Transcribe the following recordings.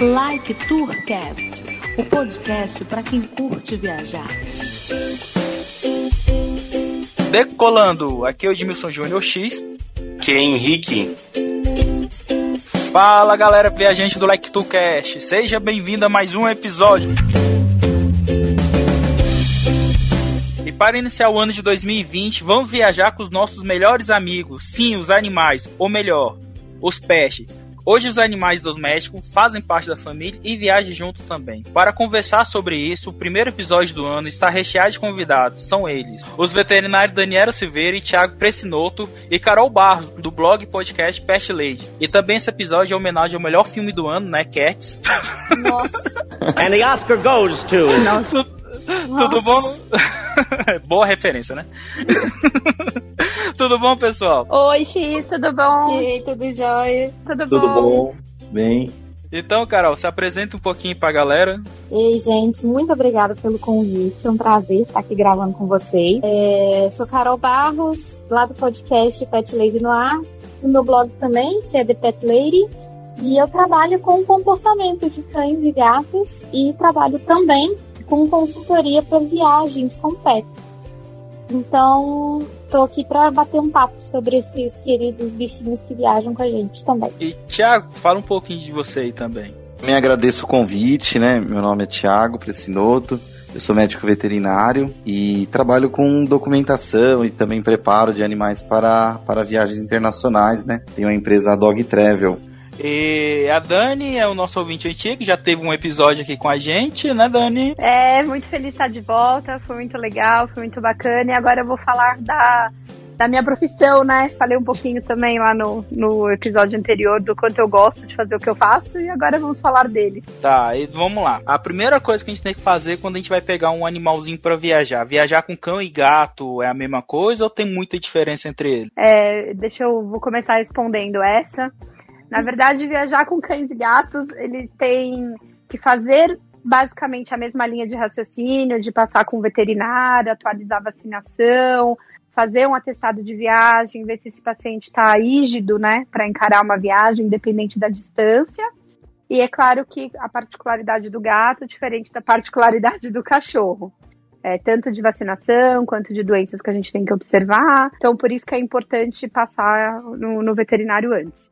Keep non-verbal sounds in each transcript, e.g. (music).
Like Tourcast, o podcast para quem curte viajar. Decolando, aqui é o Edmilson Júnior X. Que é Henrique. Fala galera viajante do Like Tourcast, seja bem-vindo a mais um episódio. E para iniciar o ano de 2020, vamos viajar com os nossos melhores amigos, sim, os animais, ou melhor, os peixes. Hoje os animais domésticos fazem parte da família e viajam juntos também. Para conversar sobre isso, o primeiro episódio do ano está recheado de convidados. São eles: os veterinários Daniela Silveira e Thiago Precinoto e Carol Barros, do blog e podcast Pest Lady. E também esse episódio é homenagem ao melhor filme do ano, né? Cats. Nossa. And the Oscar goes to. Tudo bom? (laughs) Boa referência, né? (laughs) tudo bom, pessoal? Oi, X, tudo bom? E aí, tudo jóia? Tudo, Tudo bom? bom? Bem. Então, Carol, se apresenta um pouquinho pra galera. Ei, gente, muito obrigada pelo convite. É um prazer estar aqui gravando com vocês. É, sou Carol Barros, lá do podcast Pet Lady no Ar, do meu blog também, que é The Pet Lady. E eu trabalho com comportamento de cães e gatos e trabalho também com consultoria para viagens com pet. Então, tô aqui para bater um papo sobre esses queridos bichinhos que viajam com a gente também. E, Thiago, fala um pouquinho de você aí também. Também agradeço o convite, né? Meu nome é Thiago Precinoto. Eu sou médico veterinário e trabalho com documentação e também preparo de animais para, para viagens internacionais, né? Tenho a empresa Dog Travel. E a Dani é o nosso ouvinte antigo, já teve um episódio aqui com a gente, né, Dani? É, muito feliz de estar de volta, foi muito legal, foi muito bacana. E agora eu vou falar da, da minha profissão, né? Falei um pouquinho também lá no, no episódio anterior do quanto eu gosto de fazer o que eu faço, e agora vamos falar dele. Tá, e vamos lá. A primeira coisa que a gente tem que fazer quando a gente vai pegar um animalzinho pra viajar, viajar com cão e gato é a mesma coisa ou tem muita diferença entre eles? É, deixa eu vou começar respondendo essa. Na verdade, viajar com cães e gatos, eles têm que fazer basicamente a mesma linha de raciocínio, de passar com o veterinário, atualizar a vacinação, fazer um atestado de viagem, ver se esse paciente está rígido, né, para encarar uma viagem, independente da distância. E é claro que a particularidade do gato é diferente da particularidade do cachorro. É, tanto de vacinação quanto de doenças que a gente tem que observar. Então, por isso que é importante passar no, no veterinário antes.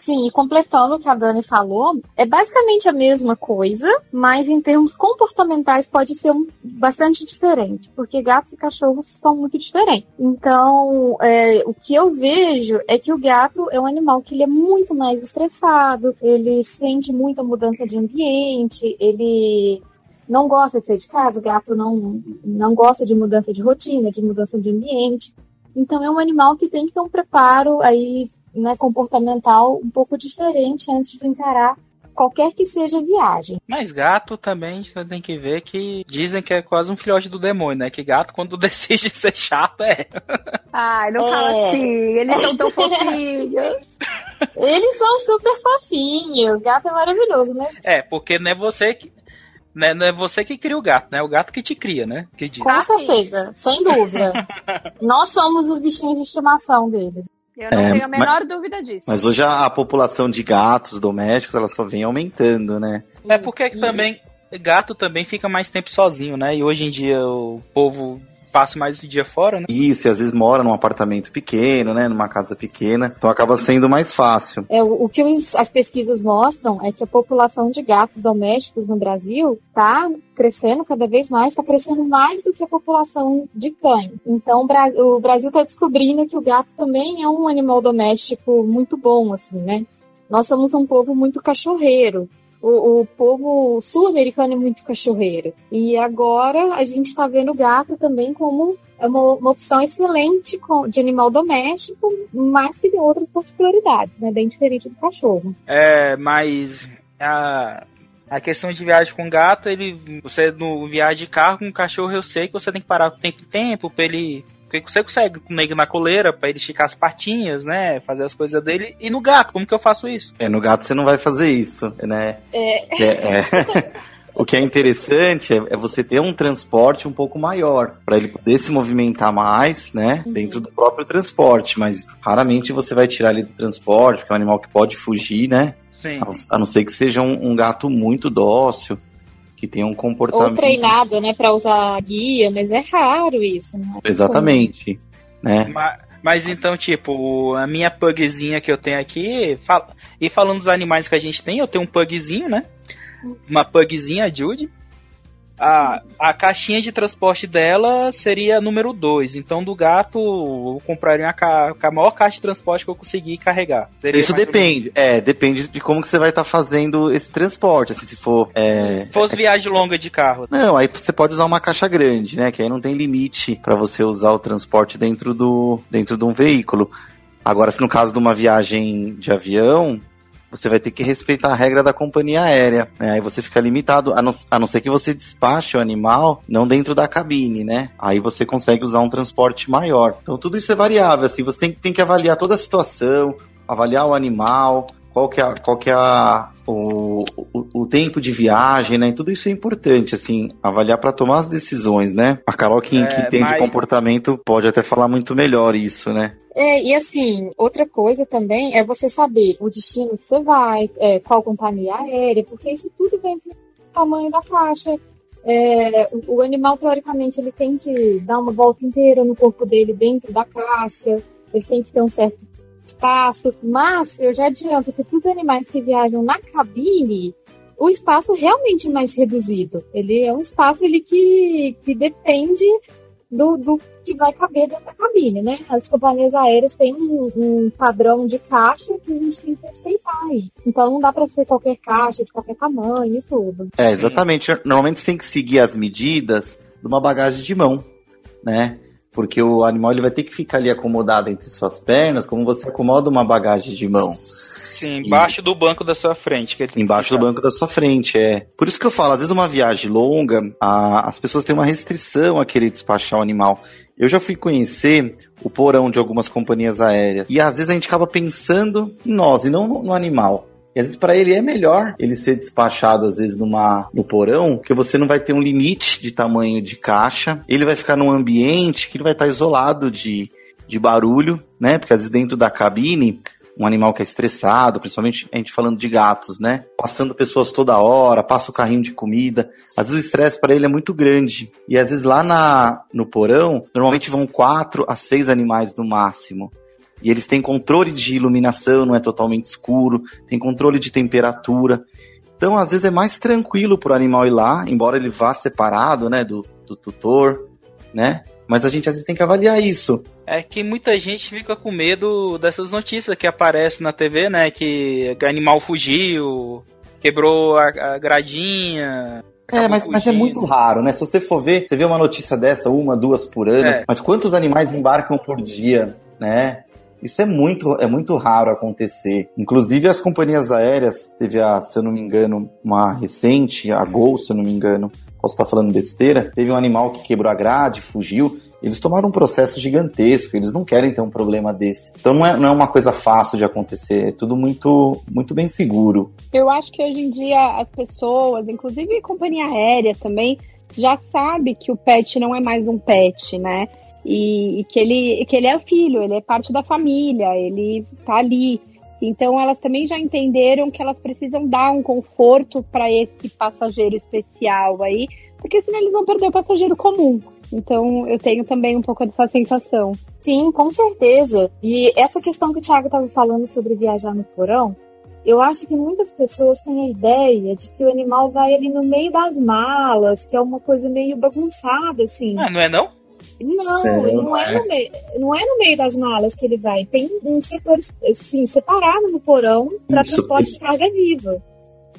Sim, e completando o que a Dani falou, é basicamente a mesma coisa, mas em termos comportamentais pode ser um, bastante diferente, porque gatos e cachorros são muito diferentes. Então, é, o que eu vejo é que o gato é um animal que ele é muito mais estressado, ele sente muita mudança de ambiente, ele não gosta de sair de casa, o gato não, não gosta de mudança de rotina, de mudança de ambiente. Então é um animal que tem que ter um preparo aí né, comportamental um pouco diferente antes de encarar qualquer que seja a viagem. Mas gato também você tem que ver que dizem que é quase um filhote do demônio, né? Que gato, quando (laughs) decide ser chato, é. Ai, não É. fala assim, eles são tão fofinhos. (laughs) Eles são super fofinhos, gato é maravilhoso, né? É, porque não é você que. Né, não é você que cria o gato, né? É o gato que te cria, né? Que diz. Com Ah, certeza, sem dúvida. (laughs) Nós somos os bichinhos de estimação deles. Eu não É, tenho a menor dúvida disso. Mas hoje a, a população de gatos domésticos ela só vem aumentando, né? É porque que também. Gato também fica mais tempo sozinho, né? E hoje em dia o povo passa mais o dia fora, né? Isso, e às vezes mora num apartamento pequeno, né? Numa casa pequena. Então acaba sendo mais fácil. É, o, o que os- as pesquisas mostram é que a população de gatos domésticos no Brasil está crescendo cada vez mais, está crescendo mais do que a população de cães. Então o Brasil está descobrindo que o gato também é um animal doméstico muito bom, assim, né? Nós somos um povo muito cachorreiro. O, o povo sul-americano é muito cachorreiro. E agora a gente está vendo o gato também como é uma, uma opção excelente de animal doméstico, mas que tem outras particularidades, né? Bem diferente do cachorro. É, mas a, a questão de viagem com gato, ele. Você no viagem de carro com cachorro, eu sei que você tem que parar o tempo em tempo pra ele. Porque você consegue com ele na coleira pra ele esticar as patinhas, né? Fazer as coisas dele. E no gato, como que eu faço isso? É, no gato você não vai fazer isso, né? É. É- é- (laughs) O que é interessante é, é você ter um transporte um pouco maior, para ele poder se movimentar mais, né? Uhum. Dentro do próprio transporte, mas raramente você vai tirar ele do transporte, porque é um animal que pode fugir, né? Sim. A não- A não ser que seja um, um gato muito dócil, que tenha um comportamento. Ou treinado, né, pra usar guia, mas é raro isso, né? Exatamente. Né? Ma- Mas, então, tipo, a minha pugzinha que eu tenho aqui. fal- E falando dos animais que a gente tem, eu tenho um pugzinho, né? Uma pugzinha, a Judy. A, a caixinha de transporte dela seria número 2. Então, do gato, eu compraria uma ca- a maior caixa de transporte que eu conseguir carregar. Seria Isso depende. É, depende de como que você vai estar fazendo esse transporte. Assim, se for. É, Se fosse viagem longa de carro. Não, aí você pode usar uma caixa grande, né? Que aí não tem limite para você usar o transporte dentro do dentro de um veículo. Agora, se no caso de uma viagem de avião, você vai ter que respeitar a regra da companhia aérea. Né? Aí você fica limitado, a não, a não ser que você despache o animal não dentro da cabine, né? Aí você consegue usar um transporte maior. Então tudo isso é variável, assim, você tem, tem que avaliar toda a situação, avaliar o animal, qual que é, qual que é a, o, o, o tempo de viagem, né? Tudo isso é importante, assim, avaliar para tomar as decisões, né? A Carol que, É, que entende mas- comportamento pode até falar muito melhor isso, né? É, e assim, outra coisa também é você saber o destino que você vai, é, qual companhia aérea, porque isso tudo vem do tamanho da caixa. É, o, o animal, teoricamente, ele tem que dar uma volta inteira no corpo dele dentro da caixa, ele tem que ter um certo espaço, mas eu já adianto que para os animais que viajam na cabine, o espaço realmente é mais reduzido. Ele é um espaço ele que, que depende do, do que vai caber dentro da cabine, né? As companhias aéreas têm um, um padrão de caixa que a gente tem que respeitar aí. Então não dá para ser qualquer caixa, de qualquer tamanho e tudo. É, exatamente. Normalmente você tem que seguir as medidas de uma bagagem de mão, né? Porque o animal ele vai ter que ficar ali acomodado entre suas pernas, como você acomoda uma bagagem de mão. Sim, embaixo do banco da sua frente. Que que Embaixo do banco da sua frente, é. Por isso que eu falo, às vezes uma viagem longa, a- as pessoas têm uma restrição a querer despachar o animal. Eu já fui conhecer o porão de algumas companhias aéreas. E às vezes a gente acaba pensando em nós e não no, no animal. E às vezes para ele é melhor ele ser despachado às vezes numa no porão, porque você não vai ter um limite de tamanho de caixa. Ele vai ficar num ambiente que ele vai estar isolado de, de barulho, né? Porque às vezes dentro da cabine um animal que é estressado, principalmente a gente falando de gatos, né? Passando pessoas toda hora, passa o carrinho de comida. Às vezes o estresse para ele é muito grande. E às vezes lá na, no porão, normalmente vão quatro a seis animais no máximo. E eles têm controle de iluminação, não é totalmente escuro, tem controle de temperatura. Então, às vezes é mais tranquilo pro animal ir lá, embora ele vá separado, né, do, do tutor, né? Mas a gente às vezes tem que avaliar isso. É que muita gente fica com medo dessas notícias que aparecem na TV, né? Que animal fugiu, quebrou a, a gradinha. É, mas, mas é muito raro, né? Se você for ver, você vê uma notícia dessa, uma, duas por ano, É. mas quantos animais embarcam por dia, né? Isso é muito, é muito raro acontecer. Inclusive as companhias aéreas, teve a, se eu não me engano, uma recente, a Gol, se eu não me engano, posso estar falando besteira, teve um animal que quebrou a grade, fugiu. Eles tomaram um processo gigantesco, eles não querem ter um problema desse. Então não é, não é uma coisa fácil de acontecer, é tudo muito, muito bem seguro. Eu acho que hoje em dia as pessoas, inclusive companhia aérea também, já sabe que o pet não é mais um pet, né? E, e que, ele, que ele é filho, ele é parte da família, ele tá ali. Então elas também já entenderam que elas precisam dar um conforto para esse passageiro especial aí, porque senão eles vão perder o passageiro comum. Então eu tenho também um pouco dessa sensação. Sim, com certeza. E essa questão que o Thiago estava falando sobre viajar no porão, eu acho que muitas pessoas têm a ideia de que o animal vai ali no meio das malas, que é uma coisa meio bagunçada, assim. Ah, não é não? Não, É, não é, é. no meio, não é no meio das malas que ele vai. Tem um setor assim, separado no porão para transporte isso. de carga viva.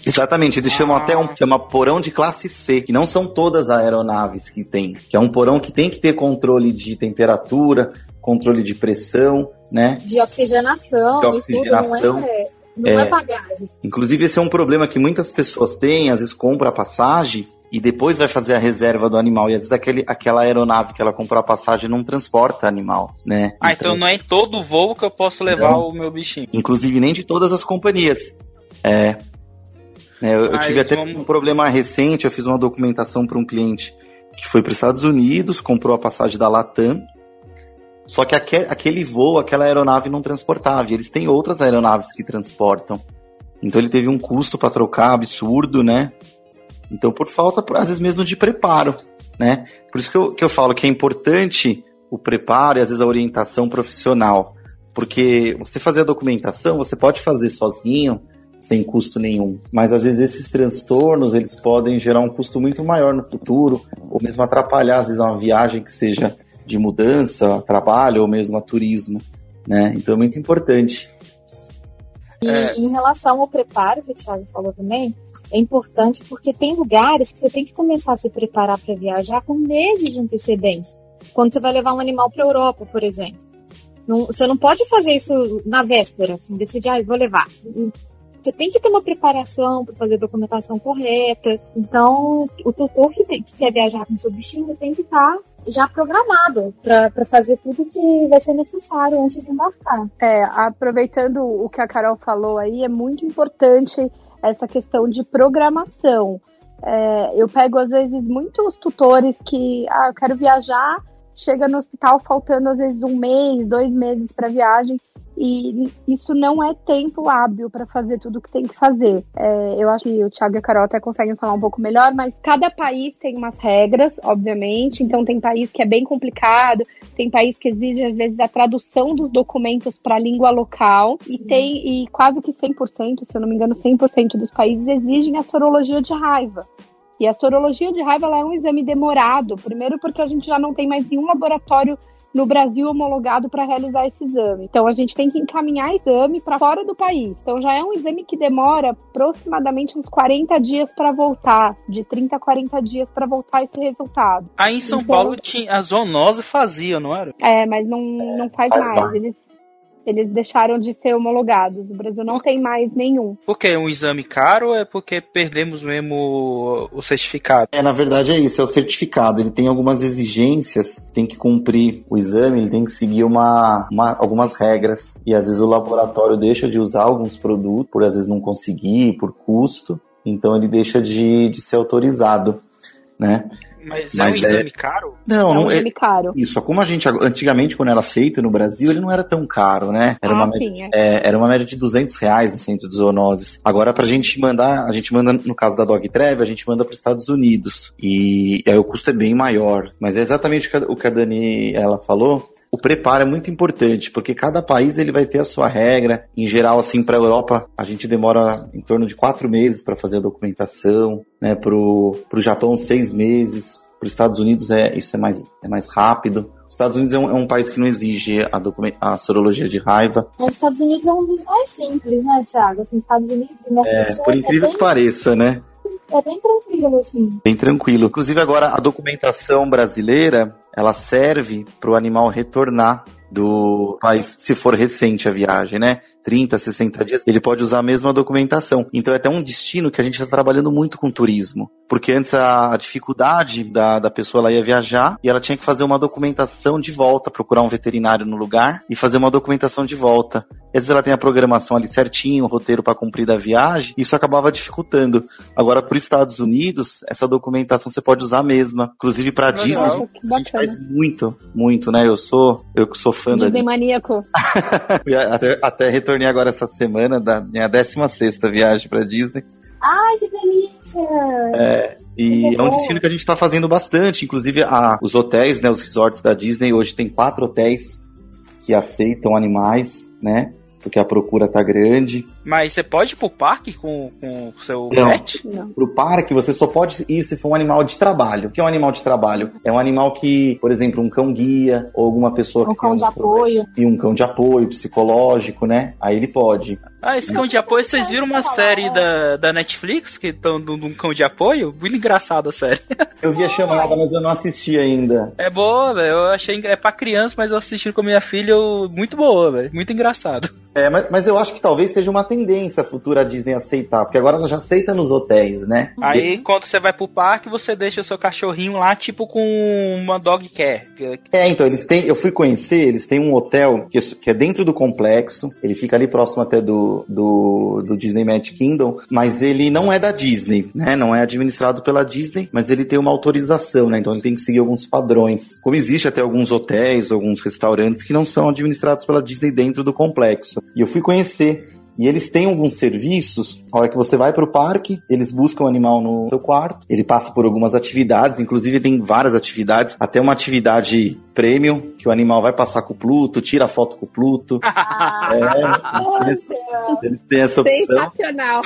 Exatamente, eles chamam até um chama porão de classe C, que não são todas as aeronaves que tem, que é um porão que tem que ter controle de temperatura, controle de pressão, né? De oxigenação, De e oxigenação. tudo, não é, não é, É. bagagem. Inclusive esse é um problema que muitas pessoas têm, às vezes compra a passagem e depois vai fazer a reserva do animal e às vezes aquele, aquela aeronave que ela comprou a passagem não transporta animal, né? Ah, então não é em todo voo que eu posso levar Não. o meu bichinho. Inclusive nem de todas as companhias. É. É, eu, eu Mas tive até vamos- um problema recente, eu fiz uma documentação para um cliente que foi para os Estados Unidos, comprou a passagem da Latam, só que aque- aquele voo, aquela aeronave não transportava. e Eles têm outras aeronaves que transportam. Então ele teve um custo para trocar absurdo, né? Então por falta, às vezes mesmo de preparo, né? Por isso que eu, que eu falo que é importante o preparo e às vezes a orientação profissional. Porque você fazer a documentação, você pode fazer sozinho, sem custo nenhum. Mas às vezes esses transtornos, eles podem gerar um custo muito maior no futuro, ou mesmo atrapalhar, às vezes, uma viagem que seja de mudança, a trabalho ou mesmo a turismo, né? Então é muito importante. E é. em relação ao preparo, que o Thiago falou também, é importante porque tem lugares que você tem que começar a se preparar para viajar com meses de antecedência. Quando você vai levar um animal para a Europa, por exemplo. Não, você não pode fazer isso na véspera, assim, decidir, ah, vou levar. Você tem que ter uma preparação para fazer a documentação correta. Então, o tutor que, tem, que quer viajar com seu bichinho tem que estar tá já programado para fazer tudo que vai ser necessário antes de embarcar. É, aproveitando o que a Carol falou aí, é muito importante essa questão de programação. É, eu pego, às vezes, muitos tutores que, ah, eu quero viajar, chega no hospital faltando, às vezes, um mês, dois meses para viagem, e isso não é tempo hábil para fazer tudo o que tem que fazer. É, eu acho que o Thiago e a Carol até conseguem falar um pouco melhor, mas cada país tem umas regras, obviamente, então tem país que é bem complicado, tem país que exige às vezes a tradução dos documentos para a língua local Sim. e tem e quase que 100%, se eu não me engano, 100% dos países exigem a sorologia de raiva. E a sorologia de raiva é um exame demorado, primeiro porque a gente já não tem mais nenhum laboratório no Brasil homologado para realizar esse exame. Então a gente tem que encaminhar exame para fora do país. Então já é um exame que demora aproximadamente uns 40 dias para voltar, de 30 a 40 dias para voltar esse resultado. Aí em São então, Paulo tinha a zoonose fazia, não era? É, mas não, não faz, faz mais. Eles eles deixaram de ser homologados. O Brasil não tem mais nenhum. Por que? É um exame caro ou é porque perdemos mesmo o certificado? É, na verdade é isso, é o certificado. Ele tem algumas exigências, tem que cumprir o exame, ele tem que seguir uma, uma, algumas regras. E às vezes o laboratório deixa de usar alguns produtos, por às vezes não conseguir, por custo. Então ele deixa de, de ser autorizado, né? Mas, Mas é um exame é... caro? Não, é um não é. exame caro. Isso, como a gente antigamente quando era feito no Brasil, ele não era tão caro, né? Era, ah, uma, sim, média, é. É, era uma média de 200 reais no centro de zoonoses. Agora pra gente mandar, a gente manda no caso da Dog Trev, a gente manda para os Estados Unidos e, e, aí o custo é bem maior. Mas é exatamente o que a, o que a Dani ela falou o preparo é muito importante, porque cada país ele vai ter a sua regra. Em geral, assim, para a Europa, a gente demora em torno de quatro meses para fazer a documentação, né? Para o Japão, seis meses. Para os Estados Unidos, é, isso é mais, é mais rápido. Os Estados Unidos é um, é um país que não exige a, a sorologia de raiva. Os Estados Unidos é um dos mais simples, né, Thiago? Assim, Estados Unidos É, por incrível é bem... que pareça, né? É bem tranquilo, assim. Bem tranquilo. Inclusive, agora, a documentação brasileira, ela serve para o animal retornar do país, se for recente a viagem, né? 30, 60 dias, ele pode usar a mesma documentação. Então é até um destino que a gente está trabalhando muito com turismo. Porque antes a, dificuldade da, da pessoa ela ia viajar e ela tinha que fazer uma documentação de volta, procurar um veterinário no lugar e fazer uma documentação de volta. Às vezes ela tem a programação ali certinho, o roteiro para cumprir da viagem, e isso acabava dificultando. Agora, para os Estados Unidos, essa documentação você pode usar a mesma. Inclusive para Disney, a gente, a gente faz muito, muito, né? Eu sou, eu que sou fã Disney da maníaco. (laughs) até, até retornei agora essa semana da minha 16 viagem para Disney. Ai, que delícia! É, e é um destino que a gente está fazendo bastante. Inclusive, a, os hotéis, né, os resorts da Disney, hoje tem quatro hotéis que aceitam animais, né? porque a procura tá grande. Mas você pode ir pro parque com o seu não, pet? Não. Pro parque você só pode ir se for um animal de trabalho. O que é um animal de trabalho? É um animal que, por exemplo, um cão guia ou alguma pessoa um que cão de apoio. E um cão de apoio psicológico, né? Aí ele pode. Ah, esse cão de apoio, vocês viram uma série da, da Netflix que estão de um cão de apoio? Muito engraçada a série. Eu vi a chamada, mas eu não assisti ainda. É boa, velho. Eu achei. É pra criança, mas eu assisti com minha filha. Muito boa, velho. Muito engraçado. É, mas, mas, eu acho que talvez seja uma tendência futura a Disney aceitar, porque agora ela já aceita nos hotéis, né? Aí, e... quando você vai pro parque, você deixa o seu cachorrinho lá, tipo com uma dog care. É, então, eles têm. Eu fui conhecer, eles têm um hotel que, que é dentro do complexo, ele fica ali próximo até do, do, do Disney Magic Kingdom, mas ele não é da Disney, né? Não é administrado pela Disney, mas ele tem uma autorização, né? Então ele tem que seguir alguns padrões. Como existe até alguns hotéis, alguns restaurantes que não são administrados pela Disney dentro do complexo. E eu fui conhecer E eles têm alguns serviços, a hora que você vai pro parque, eles buscam o animal no seu quarto, ele passa por algumas atividades, inclusive tem várias atividades, até uma atividade premium, que o animal vai passar com o Pluto, tira foto com o Pluto. (laughs) é, eles, eles têm essa opção. Sensacional.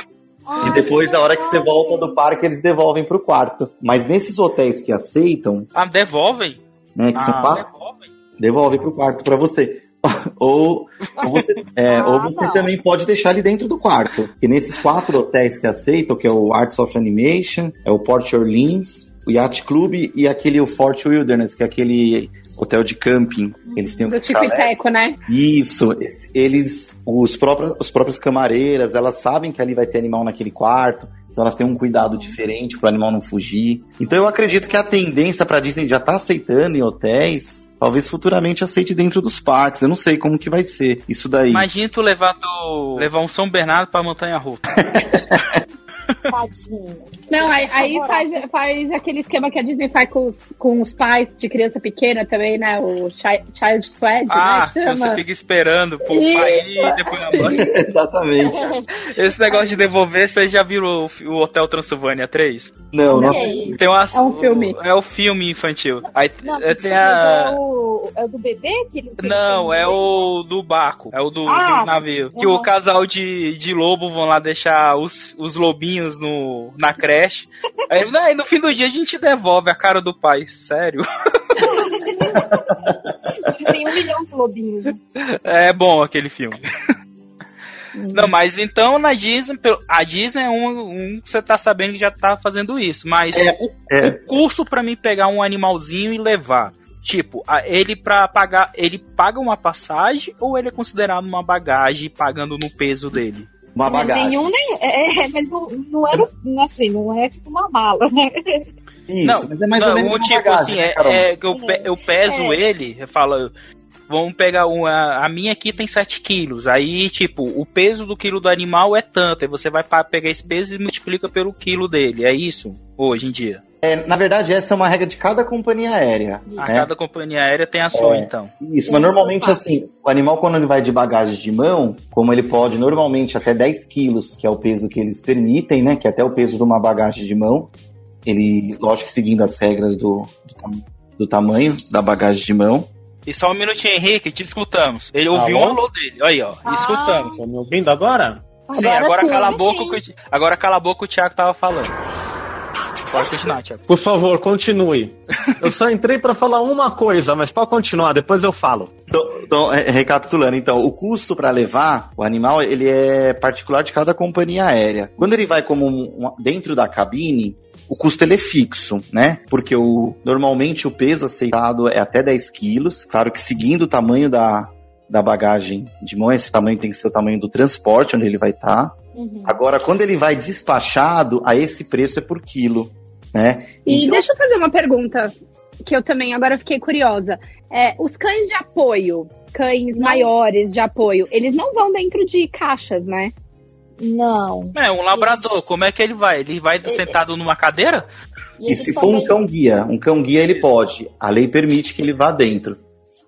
E depois, a hora que você volta do parque, eles devolvem pro quarto. Mas nesses hotéis que aceitam, Ah, devolvem? né, que são Ah, pa- devolvem. devolve pro quarto pra você. (laughs) ou, ou você, é, (laughs) Ah, ou você também pode deixar ele dentro do quarto. E nesses quatro hotéis que aceitam, que é o Arts of Animation, é o Port Orleans, o Yacht Club e aquele o Fort Wilderness, que é aquele hotel de camping. Eles têm um Do Tico e chalés. Teco, né? Isso, eles, os próprios, os próprios camareiras, elas sabem que ali vai ter animal naquele quarto, então elas têm um cuidado diferente para o animal não fugir. Então eu acredito que a tendência para Disney já tá aceitando em hotéis, talvez futuramente aceite dentro dos parques. Eu não sei como que vai ser isso daí. Imagina tu levar, tu, levar um São Bernardo pra Montanha Russa. (laughs) Tadinho. Não, aí, aí faz, faz aquele esquema que a Disney faz com os, com os pais de criança pequena também, né? O chi- Child Swed, Ah, né? Chama. você fica esperando pro Isso. pai e depois a mãe. (laughs) Exatamente. Esse negócio de devolver, vocês já viram o, o Hotel Transilvânia 3? Não, não. É isso. Tem uma, É um filme. É o filme infantil. Aí Não, é, tem é, a... o, é o do bebê que ele Não, é o do barco. É o do, Ah, do navio. Que o casal de, de lobo vão lá deixar os, os lobinhos no, na creche. Aí, não, aí no fim do dia a gente devolve a cara do pai. Sério? (laughs) Têm um milhão de lobinhos. né? É bom aquele filme. Não, mas então na Disney, a Disney é um, um que você tá sabendo que já tá fazendo isso. Mas É, o, é. o custo pra mim pegar um animalzinho e levar. Tipo, a- ele para pagar, ele paga uma passagem ou ele é considerado uma bagagem pagando no peso dele? Uma bagagem. Nenhum, nem. É, é, mas não, não era assim, não é tipo uma mala, né? Isso, não, mas é mais não, ou menos um tipo bagagem, assim, né, é, é que eu, pe- eu peso É. ele, eu falo, vamos pegar uma, a minha aqui tem 7 quilos, aí tipo, o peso do quilo do animal é tanto, aí você vai pegar esse peso e multiplica pelo quilo dele, é isso, hoje em dia. É, na verdade, essa é uma regra de cada companhia aérea. A né? cada companhia aérea tem a sua, É. então. Isso, mas normalmente assim, o animal quando ele vai de bagagem de mão, como ele pode normalmente até 10 quilos, que é o peso que eles permitem, né? Que é até o peso de uma bagagem de mão, ele, lógico que seguindo as regras do, do, do tamanho da bagagem de mão. E só um minutinho, Henrique, te escutamos. Ele ouviu um Alô? dele, aí ó, Ah. escutamos. Tá me ouvindo agora? Sim, Agora agora sim, cala a boca, que o- agora cala a boca o Thiago tava falando. Pode continuar, Thiago. Por favor, continue. Eu só entrei pra falar uma coisa, mas pode continuar, depois eu falo. Então, então, re- recapitulando, então, o custo para levar o animal, ele é particular de cada companhia aérea. Quando ele vai como um- um- dentro da cabine, o custo ele é fixo, né? Porque o, normalmente o peso aceitado é até 10 quilos. Claro que seguindo o tamanho da, da bagagem de mão, esse tamanho tem que ser o tamanho do transporte onde ele vai estar. Uhum. Agora, quando ele vai despachado, a esse preço é por quilo, né? E Então- deixa eu fazer uma pergunta que eu também agora fiquei curiosa. É, os cães de apoio, cães Não. maiores de apoio, eles não vão dentro de caixas, né? Não. É, um labrador, Isso. como é que ele vai? Ele vai Ele- sentado numa cadeira? E eles se for um também- cão guia, um cão guia ele pode. A lei permite que ele vá dentro.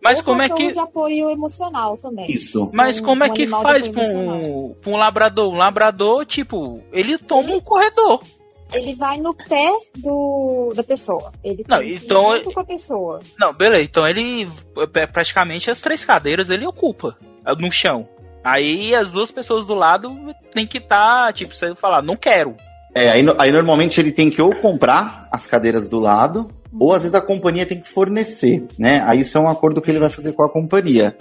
Mas ou como é que. de apoio emocional também. Isso. Mas um- como é um que faz pra um, pra um labrador? Um labrador, tipo, ele toma um corredor. Ele vai no pé do, da pessoa. Ele Não, tem que ir então- junto com a pessoa. Não, beleza. Então ele. é, Praticamente as três cadeiras ele ocupa é, no chão. Aí as duas pessoas do lado tem que estar, tipo, você falar, não quero. É, aí, aí normalmente ele tem que ou comprar as cadeiras do lado, ou às vezes a companhia tem que fornecer, né? Aí isso é um acordo que ele vai fazer com a companhia.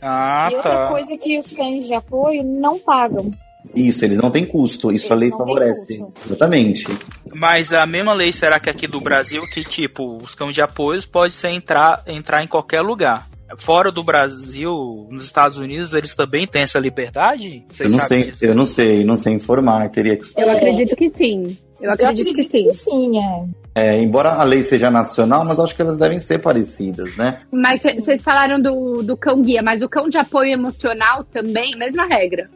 Ah, e outra tá. coisa que os cães de apoio não pagam. Isso, eles não têm custo, isso a Eles lei não têm favorece. Exatamente. Mas a mesma lei será que aqui do Brasil que, tipo, os cães de apoio pode ser entrar, entrar em qualquer lugar. Fora do Brasil, nos Estados Unidos, eles também têm essa liberdade? Eu Vocês não sabem sei, eu não sei, não sei informar, teria que. Eu É. acredito que sim. Eu acredito, que sim. sim, é. É, embora a lei seja nacional, mas acho que elas devem ser parecidas, né? Mas vocês falaram do, do cão guia, mas o cão de apoio emocional também, mesma regra.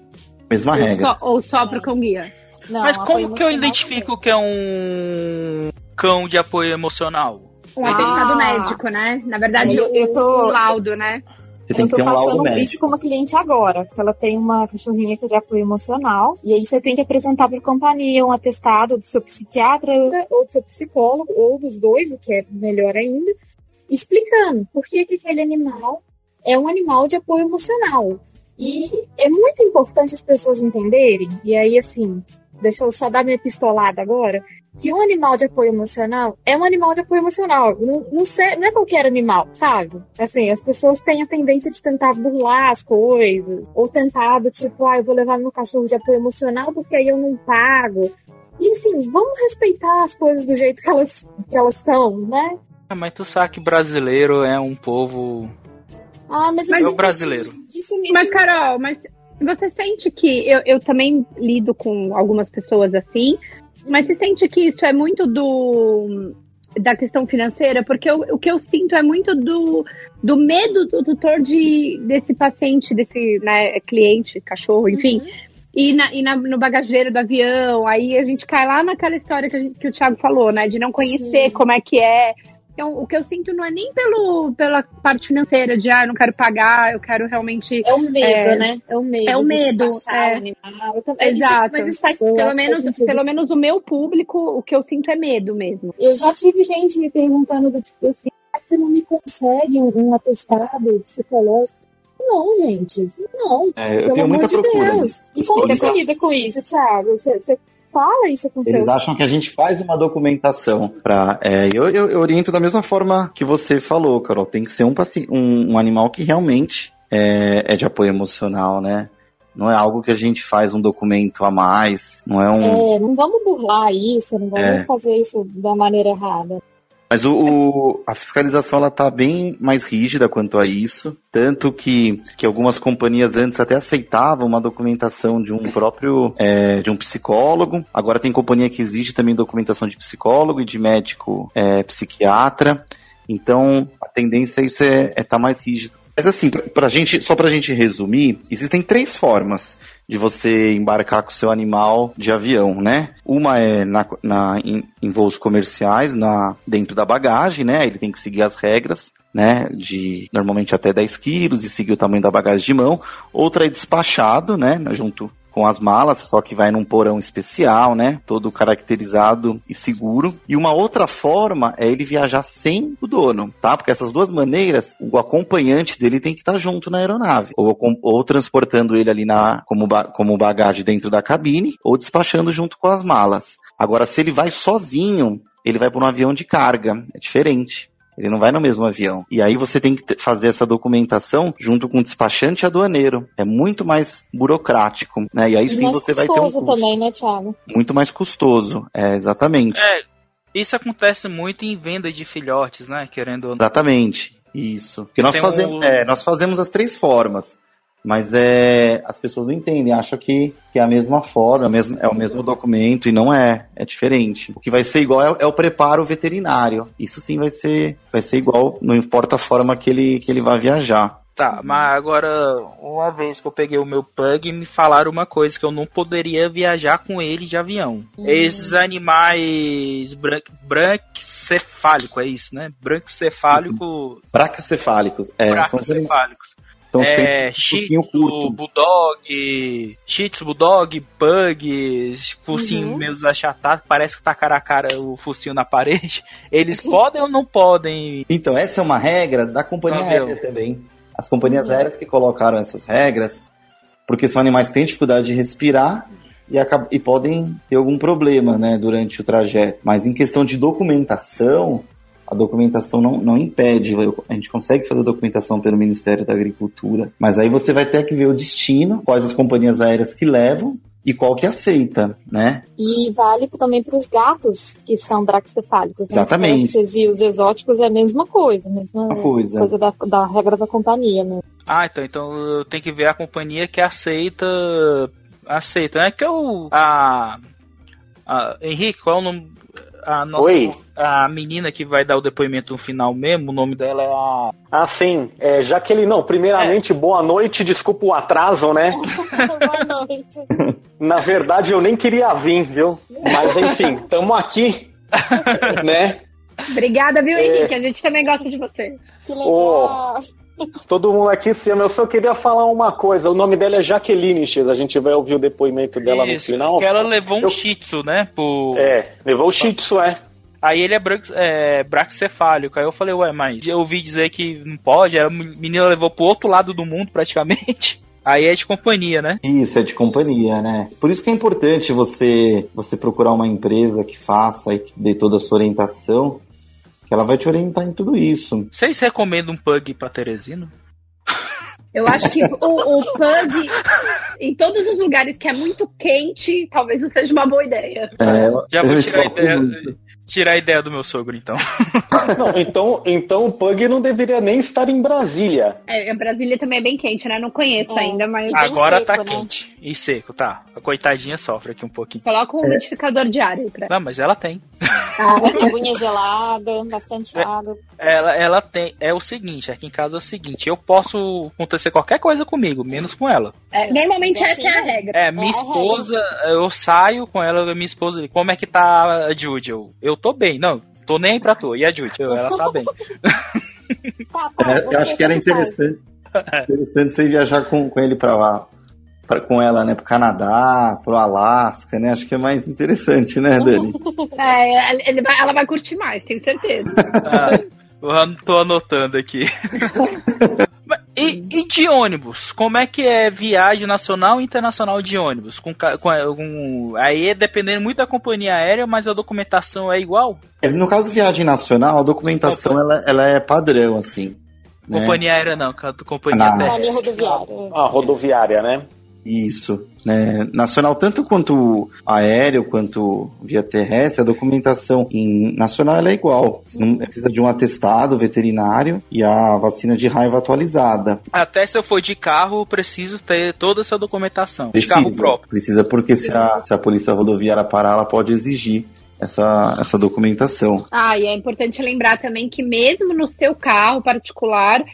Mesma Ou regra. só, ou só pro cão guia. Não, Mas como que eu identifico que é um cão de apoio emocional? Um Ah. atestado médico, né? Na verdade, Eu- eu tô- o laudo, né? Você tem eu que tô ter um laudo passando médico. isso com uma cliente agora, que ela tem uma cachorrinha que é de apoio emocional, e aí você tem que apresentar para a companhia um atestado do seu psiquiatra ou do seu psicólogo, ou dos dois, o que é melhor ainda, explicando por que, que aquele animal é um animal de apoio emocional. E é muito importante as pessoas entenderem, e aí assim, deixa eu só dar minha pistolada agora, que um animal de apoio emocional é um animal de apoio emocional. Não, não, não é qualquer animal, sabe? Assim, as pessoas têm a tendência de tentar burlar as coisas. Ou tentar do tipo, ah, eu vou levar meu cachorro de apoio emocional porque aí eu não pago. E assim, vamos respeitar as coisas do jeito que elas que elas estão, né? Ah, mas tu sabe que brasileiro é um povo. Ah, mas, Mas é brasileiro. Isso, isso, Mas, Carol, mas você sente que. Eu, eu também lido com algumas pessoas assim, mas você sente que isso é muito do. Da questão financeira, porque eu- o que eu sinto é muito do, do medo do tutor de, desse paciente, desse né, cliente, cachorro, enfim, e, na, e na- no bagageiro do avião. Aí a gente cai lá naquela história que, a gente- que o Thiago falou, né? De não conhecer Sim. como é que é. Então, o que eu sinto não é nem pelo, pela parte financeira, de ah, eu não quero pagar, eu quero realmente É o medo, É. né? É o medo. É o medo, é. o Exato. mas isso faz Pelo menos, pelo menos o meu público, o que eu sinto é medo mesmo. Eu já tive gente me perguntando do tipo assim, "Ah, você não me consegue um, um atestado psicológico? Não, gente, não. É, eu pelo tenho amor muita de procura. Deus. E como você lida com isso, Thiago? Você, você fala isso com Eles seus... acham que a gente faz uma documentação para. eu, eu, eu oriento da mesma forma que você falou, Carol. Tem que ser um, um, um animal que realmente é, é de apoio emocional, né? Não é algo que a gente faz um documento a mais, não é um. É, não vamos burlar isso, não vamos É. fazer isso da maneira errada. Mas o, o- a fiscalização ela tá bem mais rígida quanto a isso, tanto que, que algumas companhias antes até aceitavam uma documentação de um próprio é, de um psicólogo. Agora tem companhia que exige também documentação de psicólogo e de médico é, psiquiatra. Então a tendência é isso é estar tá mais rígido. Mas assim, pra, gente, só pra gente resumir, existem três formas de você embarcar com o seu animal de avião, né? Uma é na, na- em, em voos comerciais, na, dentro da bagagem, né? Ele tem que seguir as regras, né? De normalmente até 10 quilos e seguir o tamanho da bagagem de mão. Outra é despachado, né? Junto com as malas, só que vai num porão especial, né? Todo caracterizado e seguro. E uma outra forma é ele viajar sem o dono, tá? Porque essas duas maneiras, o acompanhante dele tem que estar junto na aeronave, ou, ou transportando ele ali na como, como bagagem dentro da cabine, ou despachando junto com as malas. Agora, se ele vai sozinho, ele vai para um avião de carga, é diferente. Ele não vai no mesmo avião. E aí você tem que fazer essa documentação junto com o despachante e aduaneiro. É muito mais burocrático, né? E aí E sim você vai ter um custoso custo. também, né, Thiago? Muito mais custoso. É, exatamente. É, isso acontece muito em venda de filhotes, né? Querendo ou não. Exatamente. Isso. Porque nós fazemos, um- é, nós fazemos as três formas. Mas é, as pessoas não entendem, acham que, que é a mesma forma, é o mesmo- é o mesmo documento e não é, é diferente. O que vai ser igual é, é o preparo veterinário. Isso sim vai ser, vai ser igual, não importa a forma que ele, que ele vai viajar. Tá, mas agora, uma vez que eu peguei o meu pug, me falaram uma coisa, que eu não poderia viajar com ele de avião. Esses animais bran brancefálicos, é isso, né? Brancefálico, Braquiocefálicos, é, são são os É, shih focinho tzu, curto. bulldog, shih tzu, bulldog, pug, focinho Uhum. meio achatado, parece que tá cara a cara o focinho na parede. Eles podem ou não podem? Então, essa é uma regra da companhia Avião. aérea também. As companhias Uhum. aéreas que colocaram essas regras, porque são animais que têm dificuldade de respirar e, e podem ter algum problema né, durante o trajeto. Mas em questão de documentação, a documentação não, não impede. A gente consegue fazer documentação pelo Ministério da Agricultura, mas aí você vai ter que ver o destino, quais as companhias aéreas que levam e qual que aceita, né? E vale também para os gatos que são braxcefálicos. Né? Exatamente. Os e os exóticos é a mesma coisa, a mesma Uma coisa. coisa da, da regra da companhia mesmo. Ah, então, então eu tenho que ver a companhia que aceita. Aceita, né? Que eu. A. a Henrique, qual é o nome? A nossa. Oi. A menina que vai dar o depoimento no final mesmo, o nome dela é a. Ah, sim. É, Jaqueline, não, primeiramente, boa noite, desculpa o atraso, né? (laughs) Boa noite. (laughs) Na verdade, eu nem queria vir, viu? Mas enfim, tamo aqui, (laughs) né? Obrigada, viu, É. Henrique? A gente também gosta de você. Que legal. Todo mundo aqui se ama. Eu só queria falar uma coisa. O nome dela é Jaqueline X. A gente vai ouvir o depoimento dela Isso, no final. que ela levou um Eu- shih tzu, né? Pro... É, levou o Shih Tzu, é. Aí ele é, branco, é braxcefálico. Aí eu falei, ué, mas eu ouvi dizer que não pode. A menina levou pro outro lado do mundo, praticamente. (laughs) Aí é de companhia, né? Isso, é de companhia, né? Por isso que é importante você, você procurar uma empresa que faça e que dê toda a sua orientação, que ela vai te orientar em tudo isso. Vocês recomendam um pug pra Teresino? Eu acho que o, o pug, em todos os lugares que é muito quente, talvez não seja uma boa ideia. É, Já vou tirar a ideia, tirar a ideia do meu sogro, então. Não, então, então o Pug não deveria nem estar em Brasília. É, Brasília também é bem quente, né? Não conheço É. ainda, mas Agora seco, tá né? quente. E seco, tá. A coitadinha sofre aqui um pouquinho. coloca um umidificador diário pra Não, mas ela tem. (laughs) Aguinha gelada, bastante É. água. Ela, ela tem. É o seguinte, aqui em casa é o seguinte, eu posso acontecer qualquer coisa comigo, menos com ela. É, normalmente é essa é a assim, regra. É, minha É esposa, eu saio com ela, minha esposa, como é que tá a Judy? Eu, eu tô bem, não, tô nem aí pra tu. E a Judy? Ela tá bem. (laughs) Tá, tá, É, eu acho que era interessante. Interessante você viajar com, com ele pra lá. Pra, com ela, né? Pro Canadá, pro Alasca, né? Acho que é mais interessante, né, Dani? (laughs) É, ele vai- ela vai curtir mais, tenho certeza. Ah, eu tô anotando aqui. (laughs) E, e de ônibus? Como é que é viagem nacional e internacional de ônibus? Com, com, com- aí é dependendo muito da companhia aérea, mas a documentação é igual? É, No caso viagem nacional, a documentação ela, ela é padrão, assim. né? Companhia aérea não, companhia Não. terrestre. Companhia rodoviária. A rodoviária, né? Isso. Né? Nacional, tanto quanto aéreo quanto via terrestre, a documentação em nacional ela é igual. Você não precisa de um atestado veterinário e a vacina de raiva atualizada. Até se eu for de carro, eu preciso ter toda essa documentação. De Precisa, carro próprio. Precisa, porque se a, se a polícia rodoviária parar, ela pode exigir essa, essa documentação. Ah, e é importante lembrar também que mesmo no seu carro particular,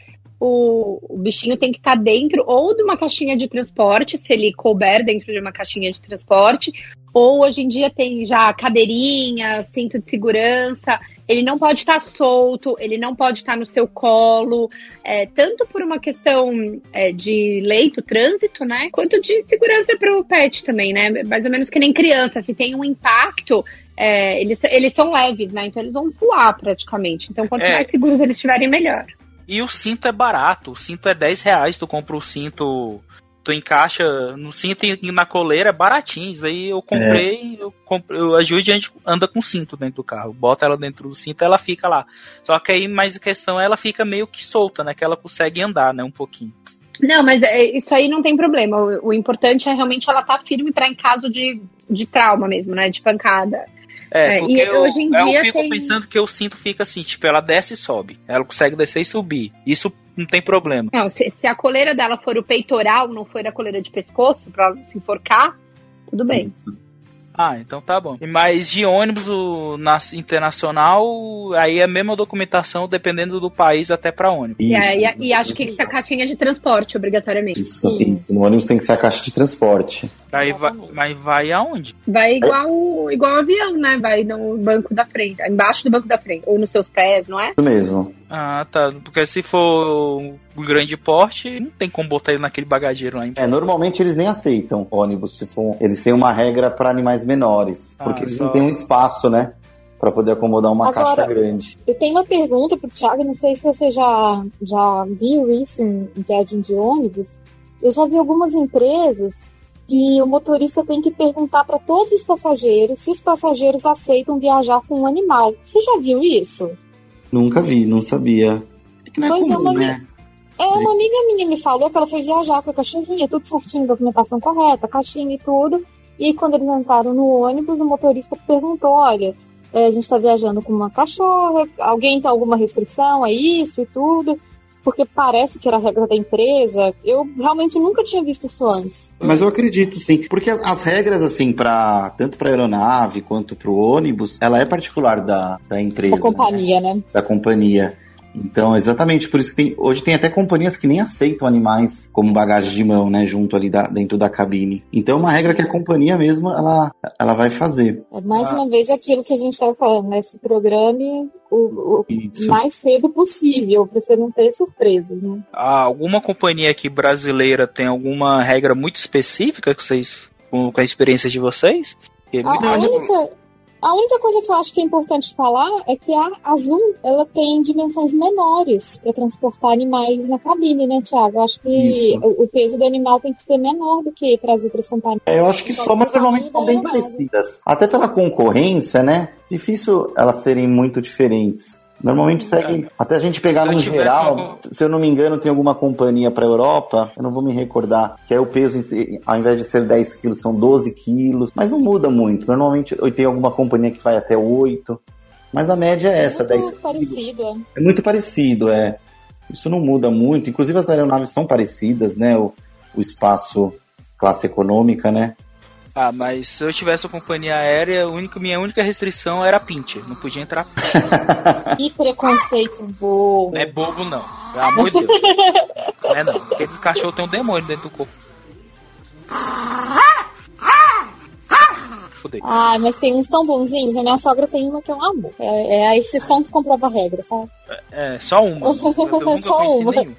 o, o bichinho tem que estar dentro ou de uma caixinha de transporte, se ele couber dentro de uma caixinha de transporte, ou hoje em dia tem já cadeirinha, cinto de segurança. Ele não pode estar solto, ele não pode estar no seu colo, é, tanto por uma questão é, de leito, trânsito, né? Quanto de segurança para o pet também, né? Mais ou menos que nem criança. Se tem um impacto, é, eles, eles são leves, né? Então eles vão voar praticamente. Então, quanto É. mais seguros eles estiverem, melhor. E o cinto é barato. O cinto é 10 reais. Tu compra o cinto. Tu encaixa no cinto e na coleira é baratinho. Isso aí eu comprei. Eu comprei. Eu a gente anda com cinto dentro do carro. Bota ela dentro do cinto ela fica lá. Só que aí, mais a questão é ela fica meio que solta, né? Que ela consegue andar, né? Um pouquinho. Não, mas é, isso aí não tem problema. O, o importante é realmente ela estar firme para em caso de, de trauma mesmo, né? De pancada. É, É, porque e eu, hoje em eu dia fico tem- pensando que o cinto fica assim, tipo, ela desce e sobe. Ela consegue descer e subir. Isso não tem problema. Não, se, se a coleira dela for o peitoral, não for a coleira de pescoço, não se enforcar, tudo bem. Ah, então tá bom. E Mas de ônibus o, na, internacional, aí é a mesma documentação dependendo do país até pra ônibus. E, Isso. aí- e acho que a caixinha de transporte, obrigatoriamente. Isso, Sim. No ônibus tem que ser a caixa de transporte. Aí vai, mas vai aonde? Vai igual, igual avião, né? Vai no banco da frente, embaixo do banco da frente, ou nos seus pés, não é? Isso mesmo. Ah, tá. Porque se for um grande porte, não tem como botar ele naquele bagageiro lá. em- É, normalmente eles nem aceitam ônibus se for. Eles têm uma regra para animais menores, Ah, porque eles só- não têm um espaço, né, Pra poder acomodar uma Agora- caixa grande. Eu tenho uma pergunta pro Thiago, não sei se você já, já viu isso em, em viagem de ônibus. Eu já vi algumas empresas que o motorista tem que perguntar para todos os passageiros se os passageiros aceitam viajar com um animal. Você já viu isso? Nunca vi, não sabia. É que não é Pois é, comum, uma né? É, uma amiga minha me falou que ela foi viajar com a cachorrinha, tudo certinho, documentação correta, caixinha e tudo. E quando eles entraram no ônibus, o motorista perguntou: olha, é, a gente está viajando com uma cachorra, alguém tem alguma restrição a isso e tudo? Porque parece que era a regra da empresa. Eu realmente nunca tinha visto isso antes. Mas eu acredito sim, porque as- as regras assim para tanto para aeronave quanto para o ônibus, ela é particular da, da empresa, A companhia, né? né? da companhia. Então, exatamente por isso que tem hoje tem até companhias que nem aceitam animais como bagagem de mão, né, junto ali da- dentro da cabine. Então, é uma regra que a companhia mesmo ela ela vai fazer. É mais Ah. uma vez aquilo que a gente estava falando, né? Se programe o, o mais cedo possível, pra você não ter surpresas, né? Ah, alguma companhia aqui brasileira tem alguma regra muito específica que vocês, com, com a experiência de vocês? Porque A, única, a única coisa que eu acho que é importante falar é que a Azul ela tem dimensões menores para transportar animais na cabine, né, Tiago? Eu acho que o, o peso do animal tem que ser menor do que para as outras companhias. É, eu acho que só, mas normalmente são bem parecidas. Até pela concorrência, né? Difícil elas serem muito diferentes. Normalmente seguem. Até a gente pegar no geral, se eu não me engano, tem alguma companhia para Europa, eu não vou me recordar, que aí o peso, em si, ao invés de ser 10 quilos, são 12 quilos. Mas não muda muito. Normalmente eu tenho alguma companhia que vai até 8. Mas a média é essa, é 10 muito parecido. é. É muito parecido, é. Isso não muda muito. Inclusive as aeronaves são parecidas, né? O, o espaço classe econômica, né? Ah, mas se eu tivesse uma companhia aérea, única, minha única restrição era Pint. Não podia entrar. (laughs) Que preconceito bobo. Não é bobo, não. Pelo amor de Deus. Não é não. Aquele cachorro tem um demônio dentro do corpo. Fudei. Ah, mas tem uns tão bonzinhos. A minha sogra tem uma que é um amor. É, é a exceção que comprova a regra, sabe? É, só uma. Eu (laughs) nunca Só conheci uma. nenhum.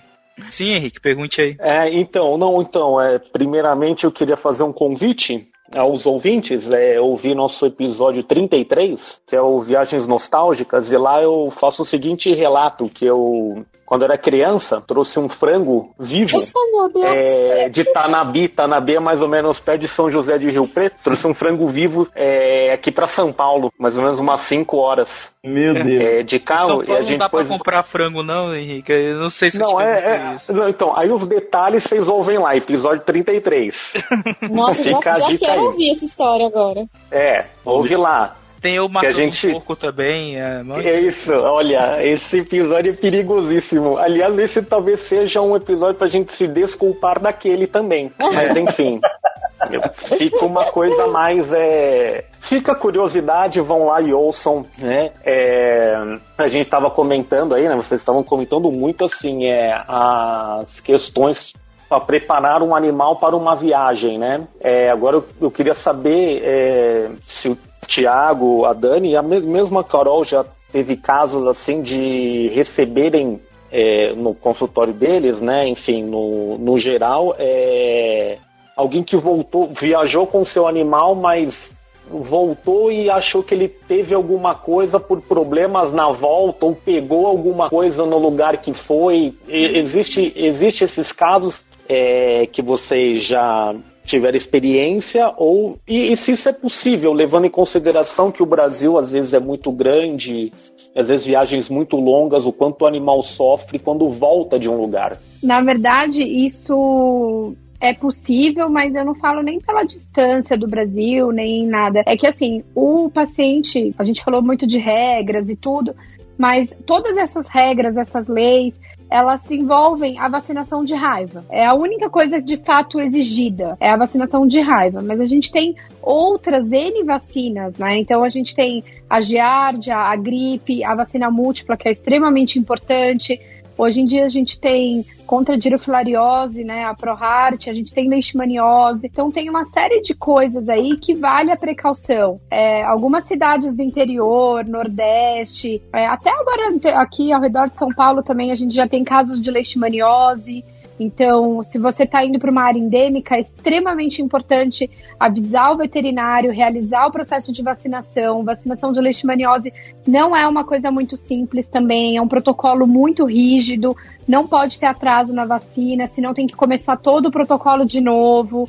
(laughs) Sim, Henrique, pergunte aí. É, então, não, então, é, primeiramente eu queria fazer um convite aos ouvintes, é, ouvir nosso episódio 33, que é o Viagens Nostálgicas, e lá eu faço o seguinte relato, que eu, quando era criança, trouxe um frango vivo, Oh, é, de Tanabi, Tanabi é mais ou menos perto de São José de Rio Preto, trouxe um frango vivo é, aqui para São Paulo, mais ou menos umas 5 horas Meu Deus. é, de carro, e a não gente dá pra pôs... comprar frango, não, Henrique. Eu não sei se eu Não, é, é- isso. não, então, aí os detalhes vocês ouvem lá, episódio 33. Nossa, (laughs) já, fica já dica quero aí. ouvir essa história agora. É, ouve lá. Tem eu matando gente- um porco também. É, É isso, olha, esse episódio é perigosíssimo. Aliás, esse talvez seja um episódio pra gente se desculpar daquele também. Mas enfim, (laughs) fica uma coisa mais. É... Fica curiosidade, vão lá e ouçam, né? É, A gente estava comentando aí, né? Vocês estavam comentando muito assim, é, as questões para preparar um animal para uma viagem, né? É, agora eu, eu queria saber é, se o Tiago, a Dani a me- mesma Carol já teve casos assim de receberem é, no consultório deles, né? Enfim, no, no geral, é, alguém que voltou, viajou com seu animal, mas voltou e achou que ele teve alguma coisa por problemas na volta ou pegou alguma coisa no lugar que foi. E- existe, existe esses casos é, que vocês já tiveram experiência ou e, e se isso é possível, levando em consideração que o Brasil às vezes é muito grande, às vezes viagens muito longas, o quanto o animal sofre quando volta de um lugar. Na verdade, isso é possível, mas eu não falo nem pela distância do Brasil, nem nada. É que assim, o paciente, a gente falou muito de regras e tudo, mas todas essas regras, essas leis, elas se envolvem a vacinação de raiva. É a única coisa de fato exigida, é a vacinação de raiva. Mas a gente tem outras N vacinas, né? Então a gente tem a giardia, a gripe, a vacina múltipla, que é extremamente importante. Hoje em dia a gente tem contra a né, a ProHeart, a gente tem leishmaniose. Então tem uma série de coisas aí que vale a precaução. É, algumas cidades do interior, nordeste, é, até agora aqui ao redor de São Paulo também a gente já tem casos de leishmaniose. Então, se você está indo para uma área endêmica, é extremamente importante avisar o veterinário, realizar o processo de vacinação. Vacinação de leishmaniose não é uma coisa muito simples também, é um protocolo muito rígido, não pode ter atraso na vacina, senão tem que começar todo o protocolo de novo.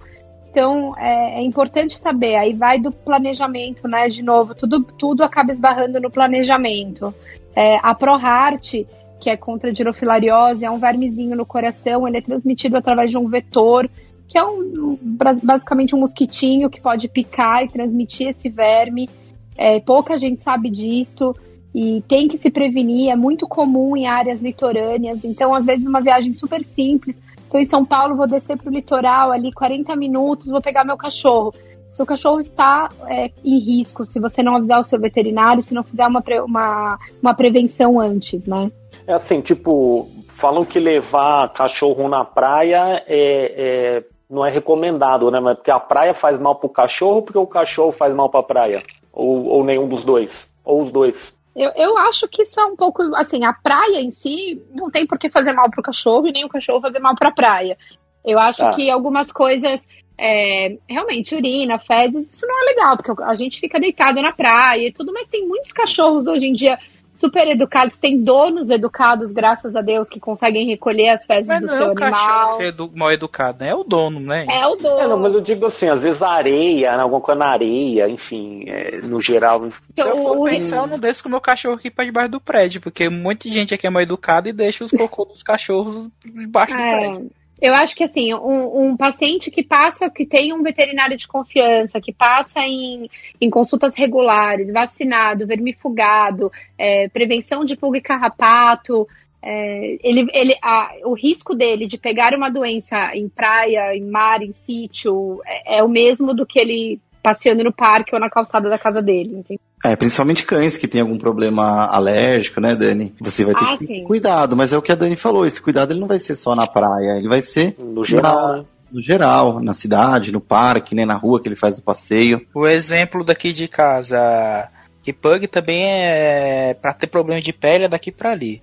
Então, é, é importante saber, aí vai do planejamento, né, de novo, tudo, tudo acaba esbarrando no planejamento. É, a ProHeart, que é contra a dirofilariose, é um vermezinho no coração, ele é transmitido através de um vetor, que é um, basicamente um mosquitinho que pode picar e transmitir esse verme. É, pouca gente sabe disso e tem que se prevenir, é muito comum em áreas litorâneas, então às vezes uma viagem super simples, estou em São Paulo, vou descer para o litoral ali 40 minutos, vou pegar meu cachorro. Seu cachorro está é, em risco se você não avisar o seu veterinário, se não fizer uma, uma, uma prevenção antes, né? É assim, tipo, falam que levar cachorro na praia é, é, não é recomendado, né? Mas porque a praia faz mal pro cachorro, porque o cachorro faz mal pra praia? Ou, ou nenhum dos dois? Ou os dois? Eu, eu acho que isso é um pouco, assim, a praia em si não tem por que fazer mal pro cachorro e nem o cachorro fazer mal pra praia. Eu acho Ah. que algumas coisas, é, realmente, urina, fezes, isso não é legal, porque a gente fica deitado na praia e tudo, mas tem muitos cachorros hoje em dia super educados, tem donos educados, graças a Deus, que conseguem recolher as fezes Mas do não é seu o animal. é edu- mal educado, né? É o dono, né? É o dono. É, não, mas eu digo assim, às vezes a areia, né, alguma coisa na areia, enfim, é, no geral. Se eu for pensar, eu não desço com o meu cachorro aqui pra debaixo do prédio, porque muita gente aqui é mal educada e deixa os cocô dos cachorros debaixo do prédio. Eu acho que assim, um, um paciente que passa, que tem um veterinário de confiança, que passa em, em consultas regulares, vacinado, vermifugado, é, prevenção de pulga e carrapato, é, ele, ele, a- o risco dele de pegar uma doença em praia, em mar, em sítio, é, é o mesmo do que ele passeando no parque ou na calçada da casa dele. entendeu? É, principalmente cães que têm algum problema alérgico, né, Dani? Você vai ter Ah, que ter cuidado, mas é o que a Dani falou, esse cuidado ele não vai ser só na praia, ele vai ser No geral, né? no geral, na cidade, no parque, né, na rua que ele faz o passeio. O exemplo daqui de casa, que pug também é pra ter problema de pele é daqui pra ali.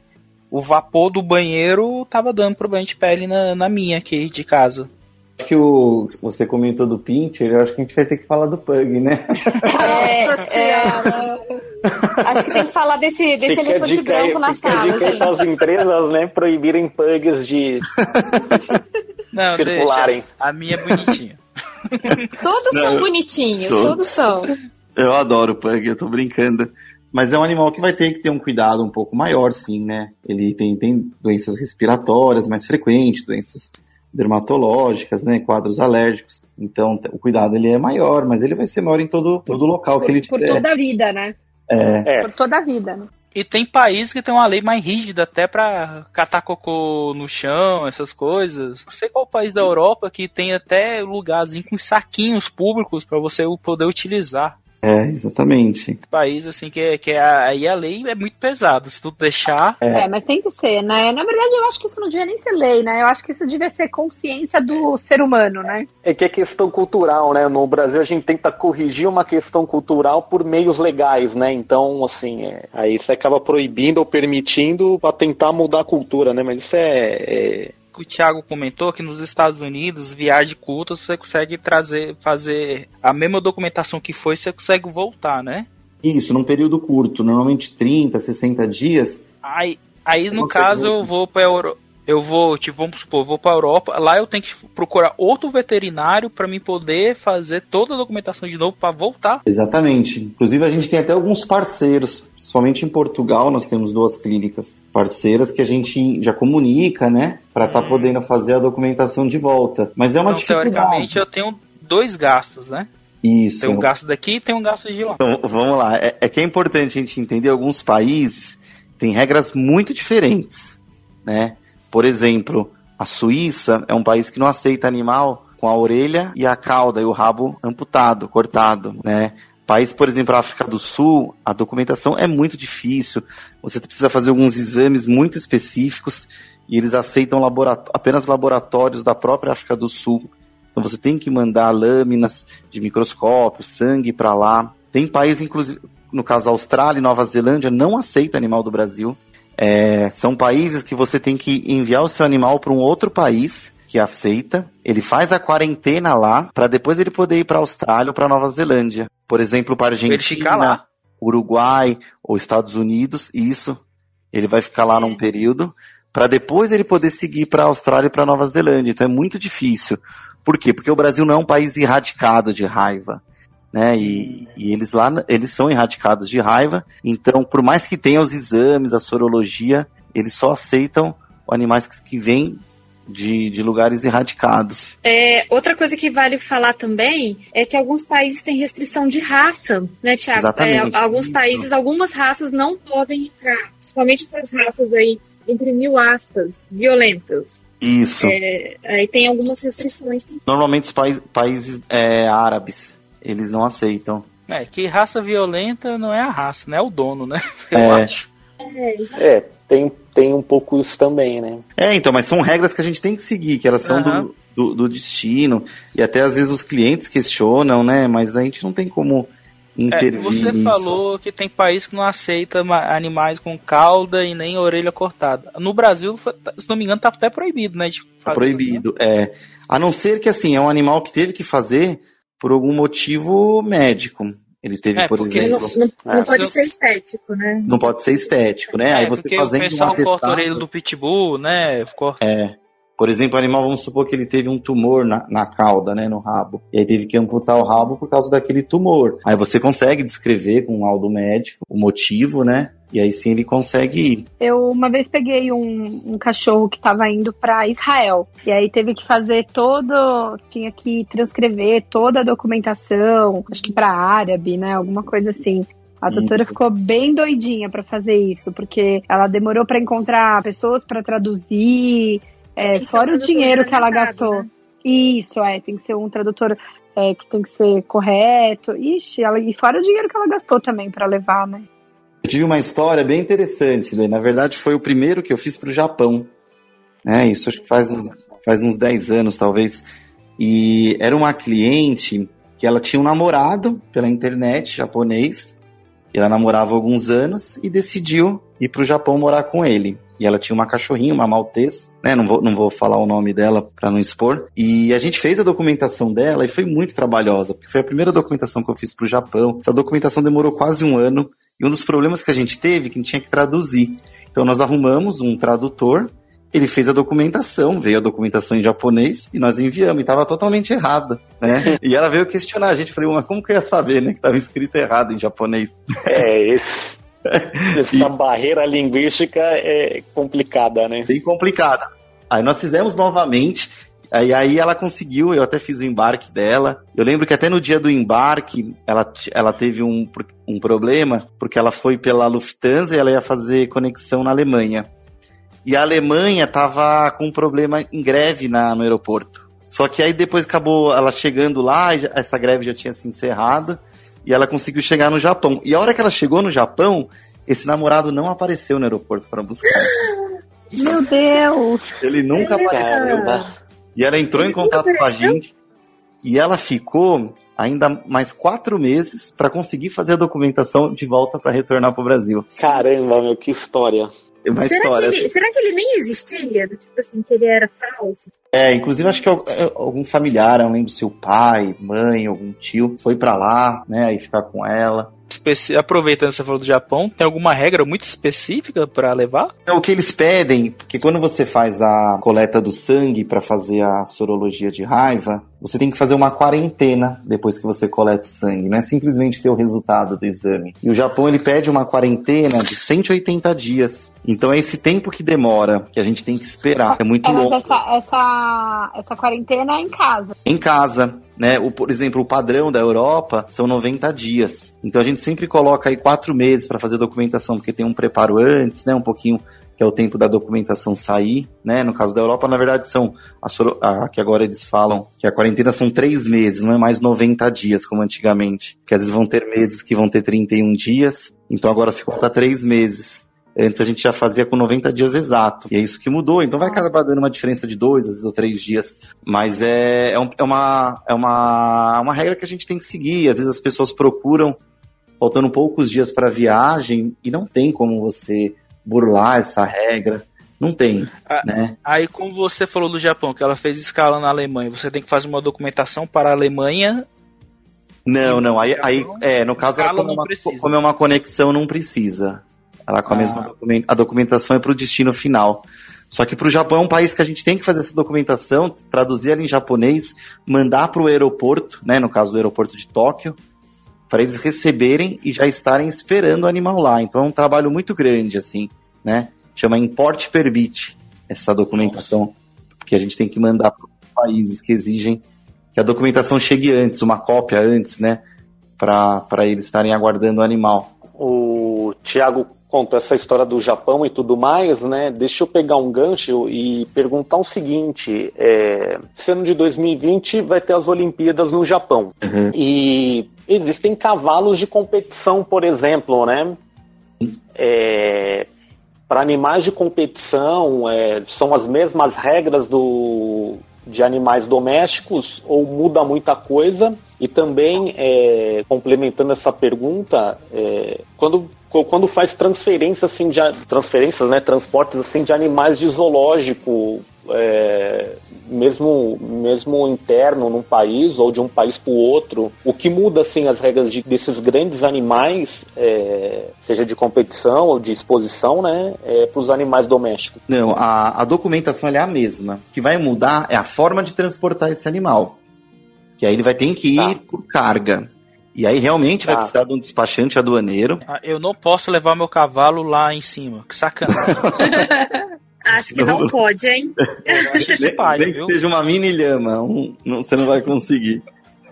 O vapor do banheiro tava dando problema de pele na, na minha aqui de casa. Acho que o, você comentou do Pincher, eu acho que a gente vai ter que falar do Pug, né? É, é, acho que tem que falar desse, desse Fica elefante dica branco na sala, dica gente. para as empresas, né, proibirem pugs de Não, circularem. deixa. A minha é bonitinha. Todos Não, são bonitinhos, Todos. todos são. Eu adoro o Pug, eu tô brincando. Mas é um animal que vai ter que ter um cuidado um pouco maior, sim, né? Ele tem, tem doenças respiratórias mais frequentes, doenças dermatológicas, né? Quadros alérgicos. Então, o cuidado ele é maior, mas ele vai ser maior em todo, todo local que ele Por, por tiver. toda a vida, né? É, É, Por toda a vida, né? E tem país que tem uma lei mais rígida até pra catar cocô no chão, essas coisas. Não sei qual país da Europa que tem até lugarzinho com saquinhos públicos pra você poder utilizar. É, exatamente. País assim que, é- que é, aí a lei é muito pesada. Se tu deixar, É. É. mas tem que ser, né? Na verdade, eu acho que isso não devia nem ser lei, né? Eu acho que isso devia ser consciência do ser humano, né? é que é questão cultural, né? No Brasil a gente tenta corrigir uma questão cultural por meios legais, né? Então, assim, é, aí você acaba proibindo ou permitindo para tentar mudar a cultura, né? Mas isso é, é- que o Thiago comentou que nos Estados Unidos, viagem curta, você consegue trazer, fazer a mesma documentação que foi, você consegue voltar, né? Isso, num período curto, normalmente 30, 60 dias. Aí, aí no caso, eu vou para Euro... eu vou, tipo, vamos supor, vou para Europa, lá eu tenho que procurar outro veterinário para mim poder fazer toda a documentação de novo para voltar. Exatamente. Inclusive, a gente tem até alguns parceiros, principalmente em Portugal, nós temos duas clínicas parceiras que a gente já comunica, né? Para estar podendo fazer a documentação de volta. Mas é uma então, teoricamente, dificuldade. eu tenho dois gastos, né? Isso. Tem um gasto daqui e tem um gasto de lá. Então, vamos lá. É, é que é importante a gente entender alguns países têm regras muito diferentes, né? Por exemplo, a Suíça é um país que não aceita animal com a orelha e a cauda e o rabo amputado, cortado, né? País, por exemplo, a África do Sul, a documentação é muito difícil. Você precisa fazer alguns exames muito específicos e eles aceitam apenas laboratórios da própria África do Sul. Então você tem que mandar lâminas de microscópio, sangue para lá. Tem países, inclusive, no caso Austrália e Nova Zelândia, não aceita animal do Brasil. É, são países que você tem que enviar o seu animal para um outro país que aceita. Ele faz a quarentena lá para depois ele poder ir para Austrália ou para Nova Zelândia. Por exemplo, para Argentina. Uruguai ou Estados Unidos, isso. Ele vai ficar lá num período para depois ele poder seguir para a Austrália e para Nova Zelândia. Então é muito difícil. Por quê? Porque o Brasil não é um país erradicado de raiva. Né? E, e eles lá eles são erradicados de raiva. Então, por mais que tenha os exames, a sorologia, eles só aceitam animais que, que vêm de, de lugares erradicados. É, outra coisa que vale falar também é que alguns países têm restrição de raça, né, Tiago? Exatamente. alguns Isso. países, algumas raças não podem entrar, principalmente essas raças aí, entre mil aspas, violentas. Isso. É, aí tem algumas restrições. Normalmente os países é, árabes, eles não aceitam. É, que raça violenta não é a raça, né? É o dono, né? (laughs) Eu É. acho. É, é, tem, tem um pouco isso também, né? É, então, mas são regras que a gente tem que seguir, que elas são Aham. do, do, do destino. E até às vezes os clientes questionam, né? Mas a gente não tem como intervir É, você nisso. falou que tem país que não aceita ma- animais com cauda e nem orelha cortada. No Brasil, se não me engano, tá até proibido, né? de Tá proibido, é. A não ser que, assim, é um animal que teve que fazer por algum motivo médico. Ele teve, É, por porque Não, exemplo, não- não É, pode se ser estético, né? não pode ser estético, né? É, Aí você fazendo o um pessoal corta a orelha do pitbull, né? Corta É. Por exemplo, o animal, vamos supor que ele teve um tumor na, na cauda, né, no rabo. E aí teve que amputar o rabo por causa daquele tumor. Aí você consegue descrever com um laudo médico o motivo, né? E aí sim ele consegue ir. Eu uma vez peguei um, um cachorro que estava indo para Israel. E aí teve que fazer todo. Tinha que transcrever toda a documentação, acho que para árabe, né? Alguma coisa assim. A doutora Isso. ficou bem doidinha para fazer isso, porque ela demorou para encontrar pessoas para traduzir, é, fora o dinheiro que ela gastou. né? Isso, é, tem que ser um tradutor é, que tem que ser correto. Ixi, ela, e fora o dinheiro que ela gastou também para levar, né? Eu tive uma história bem interessante, né? Na verdade, foi o primeiro que eu fiz pro Japão. Né? Isso acho que faz uns, faz uns 10 anos, talvez. E era uma cliente que ela tinha um namorado pela internet japonês. Ela namorava alguns anos e decidiu ir pro Japão morar com ele. E ela tinha uma cachorrinha, uma maltês, né? Não vou, não vou falar o nome dela para não expor. E a gente fez a documentação dela e foi muito trabalhosa, porque foi a primeira documentação que eu fiz pro Japão. Essa documentação demorou quase um ano. E um dos problemas que a gente teve, que a gente tinha que traduzir. Então nós arrumamos um tradutor, ele fez a documentação, veio a documentação em japonês e nós enviamos, e estava totalmente errado, né? (laughs) e ela veio questionar a gente, falei, mas como que eu ia saber, né, que estava escrito errado em japonês? (laughs) É, esse- (laughs) essa barreira linguística é complicada, né? Bem complicada. Aí nós fizemos novamente, aí, aí ela conseguiu, eu até fiz o embarque dela. Eu lembro que até no dia do embarque, ela, ela teve um, um problema, porque ela foi pela Lufthansa e ela ia fazer conexão na Alemanha. E a Alemanha tava com um problema em greve na, no aeroporto. Só que aí depois acabou ela chegando lá, essa greve já tinha se encerrado, e ela conseguiu chegar no Japão. E a hora que ela chegou no Japão, esse namorado não apareceu no aeroporto para buscar. (laughs) Meu Deus! Ele nunca apareceu. Caramba. E ela entrou em Ele contato nunca com a apareceu? gente e ela ficou ainda mais quatro meses para conseguir fazer a documentação de volta para retornar para o Brasil. Caramba, meu, que história. É uma será, história. que ele, será que ele nem existia? Tipo assim, que ele era falso? É, inclusive acho que é, algum familiar, eu não lembro se o pai, mãe, algum tio, foi para lá, né, aí ficar com ela. especi- Aproveitando que você falou do Japão, tem alguma regra muito específica pra levar? Então, o que eles pedem, porque quando você faz a coleta do sangue para fazer a sorologia de raiva, você tem que fazer uma quarentena depois que você coleta o sangue, não é simplesmente ter o resultado do exame. E o Japão ele pede uma quarentena de 180 dias. Então é esse tempo que demora, que a gente tem que esperar. É muito É, mas longo. essa, essa, essa quarentena em casa. Em casa, né? O, por exemplo, o padrão da Europa são 90 dias. Então a gente sempre coloca aí quatro meses para fazer documentação, porque tem um preparo antes, né? Um pouquinho que é o tempo da documentação sair, né? No caso da Europa, na verdade, são a, soro- que agora eles falam que a quarentena são três meses, não é mais 90 dias como antigamente. Porque às vezes vão ter meses que vão ter 31 dias, então agora se conta três meses. Antes a gente já fazia com 90 dias exato. E é isso que mudou. Então vai acabar dando uma diferença de dois, às vezes, ou três dias. Mas é, é, um- é uma, é uma, uma regra que a gente tem que seguir. Às vezes as pessoas procuram, faltando poucos dias para viagem, e não tem como você burlar essa regra. Não tem, Ah, né? Aí, como você falou do Japão, que ela fez escala na Alemanha, você tem que fazer uma documentação para a Alemanha. Não, não. Aí, aí é, no caso, como, é uma, como é uma conexão, não precisa. Ela com a Ah. mesma a documentação é para o destino final. Só que para o Japão é um país que a gente tem que fazer essa documentação, traduzir ela em japonês, mandar para o aeroporto, né, no caso do aeroporto de Tóquio, para eles receberem e já estarem esperando o animal lá. Então é um trabalho muito grande, assim, né? Chama Import Permit, essa documentação, porque a gente tem que mandar para países que exigem que a documentação chegue antes, uma cópia antes, né? Para eles estarem aguardando o animal. O Thiago contou essa história do Japão e tudo mais, né? Deixa eu pegar um gancho e perguntar o seguinte: é, esse ano de 2020 vai ter as Olimpíadas no Japão. Uhum. E existem cavalos de competição, por exemplo, né? Para animais de competição, é, são as mesmas regras do, de animais domésticos ou muda muita coisa? E também, é, complementando essa pergunta, é, quando quando faz transferência assim de transferências, né, transportes assim de animais de zoológico, é, mesmo mesmo interno num país ou de um país para o outro, o que muda assim as regras de, desses grandes animais, é, seja de competição ou de exposição, né, é, para os animais domésticos? Não, a, a documentação é a mesma. O que vai mudar é a forma de transportar esse animal. Que aí ele vai ter que ir tá. por carga. E aí realmente tá. vai precisar de um despachante aduaneiro. Ah, eu não posso levar meu cavalo lá em cima. Que sacanagem. (laughs) Acho que não, não pode, hein? (laughs) nem, pai, nem que seja uma mini lhama, um, não, você não vai conseguir.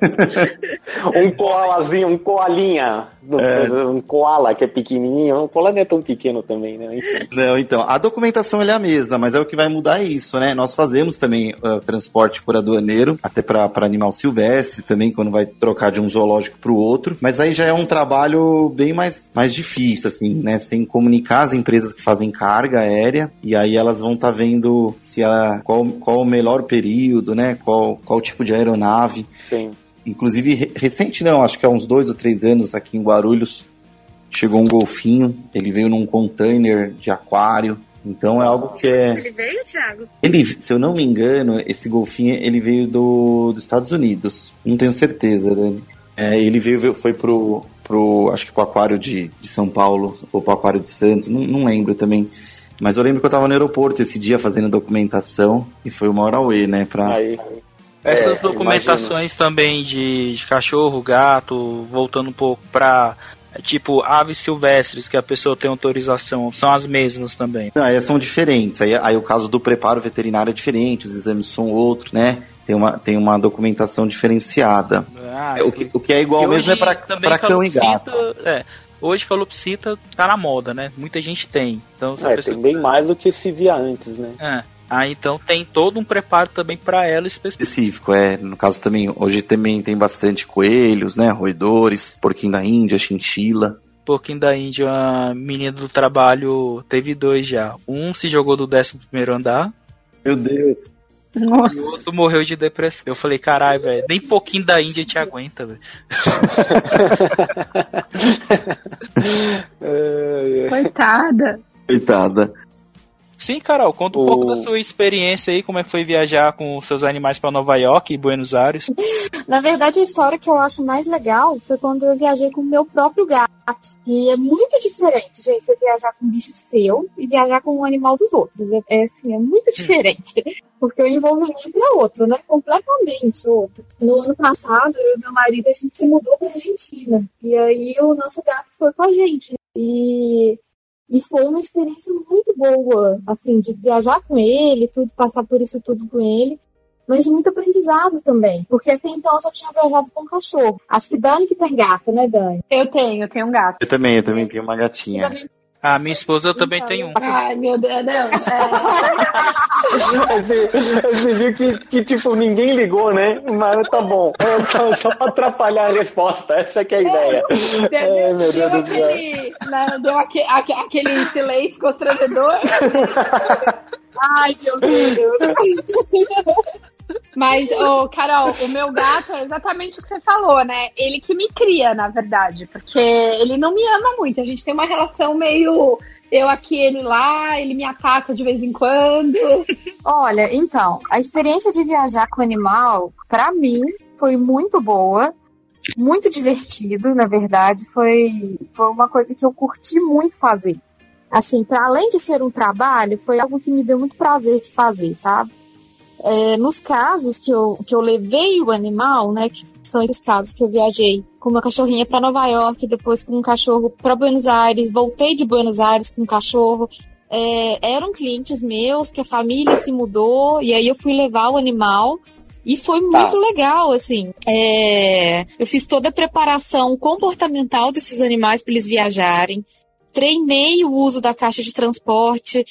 (laughs) um koalazinho, um koalinha. É. Um koala que é pequenininho. Um koala não é tão pequeno também, né? Enfim. Não, então, a documentação é a mesma, mas é o que vai mudar é isso, né? Nós fazemos também uh, transporte por aduaneiro, até para animal silvestre também, quando vai trocar de um zoológico para o outro. Mas aí já é um trabalho bem mais, mais difícil, assim, né? Você tem que comunicar as empresas que fazem carga aérea e aí elas vão estar tá vendo se a, qual, qual o melhor período, né? Qual, qual tipo de aeronave. Sim. Inclusive, recente não, acho que há uns dois ou três anos aqui em Guarulhos, chegou um golfinho, ele veio num container de aquário, então é algo que é... Ele veio, Thiago? Ele, se eu não me engano, esse golfinho, ele veio do, dos Estados Unidos, não tenho certeza, Dani. É, ele veio, foi pro, pro, acho que pro aquário de, de São Paulo, ou pro aquário de Santos, não, não lembro também. Mas eu lembro que eu tava no aeroporto esse dia fazendo documentação, e foi uma hora away, né, pra... Aí. Essas é, documentações imagino. também de, de, cachorro, gato, voltando um pouco para tipo aves silvestres que a pessoa tem autorização, são as mesmas também. Não, aí são diferentes. Aí, aí o caso do preparo veterinário é diferente, os exames são outros, né? Tem uma, tem uma documentação diferenciada. Ah, o, que, o que é igual mesmo é para cão e gato. É, hoje calopsita tá na moda, né? Muita gente tem. Então, é, pessoa... tem bem mais do que se via antes, né? É. Ah, então tem todo um preparo também para ela específico. específico. É, no caso também, hoje também tem bastante coelhos, né, roedores, porquinho da Índia, chinchila. Porquinho da Índia, a menina do trabalho teve dois já. Um se jogou do 11 primeiro andar. Meu Deus. Nossa. E o outro morreu de depressão. Eu falei, caralho, velho, nem pouquinho da Índia te aguenta, velho. (laughs) (laughs) Coitada. Coitada. Sim, Carol, conta um o... pouco da sua experiência aí, como é que foi viajar com seus animais para Nova York e Buenos Aires. (laughs) Na verdade, a história que eu acho mais legal foi quando eu viajei com o meu próprio gato, que é muito diferente, gente, você viajar com um bicho seu e viajar com um animal dos outros. É, é, assim, é muito diferente. (laughs) Porque o envolvimento é outro, né? Completamente outro. No ano passado, eu e meu marido, a gente se mudou para Argentina. E aí o nosso gato foi com a gente. E e foi uma experiência muito boa, assim, de viajar com ele, tudo, passar por isso tudo com ele. Mas de muito aprendizado também. Porque até então eu só tinha viajado com um cachorro. Acho que Dani que tem gato, né, Dani? Eu tenho, eu tenho um gato. Eu também, eu também tenho uma gatinha. A minha esposa também então, tenho um. Ai, meu Deus, não. É... você, você viu que, que, tipo, ninguém ligou, né? Mas tá bom. É só, só pra atrapalhar a resposta. Essa que é a ideia. É, é meu Deus do céu. Não, deu aquele, aquele silêncio constrangedor. (laughs) Ai, meu Deus. (laughs) Mas, ô, Carol, o meu gato é exatamente o que você falou, né? Ele que me cria, na verdade, porque ele não me ama muito. A gente tem uma relação meio eu aqui, ele lá, ele me ataca de vez em quando. Olha, então, a experiência de viajar com animal, para mim, foi muito boa, muito divertido, na verdade. Foi, foi uma coisa que eu curti muito fazer. Assim, para além de ser um trabalho, foi algo que me deu muito prazer de fazer, sabe? É, nos casos que eu, que eu levei o animal, né, que são esses casos que eu viajei com uma cachorrinha para Nova York, depois com um cachorro para Buenos Aires, voltei de Buenos Aires com um cachorro. É, eram clientes meus que a família se mudou e aí eu fui levar o animal e foi tá. muito legal, assim. É, eu fiz toda a preparação comportamental desses animais para eles viajarem. Treinei o uso da caixa de transporte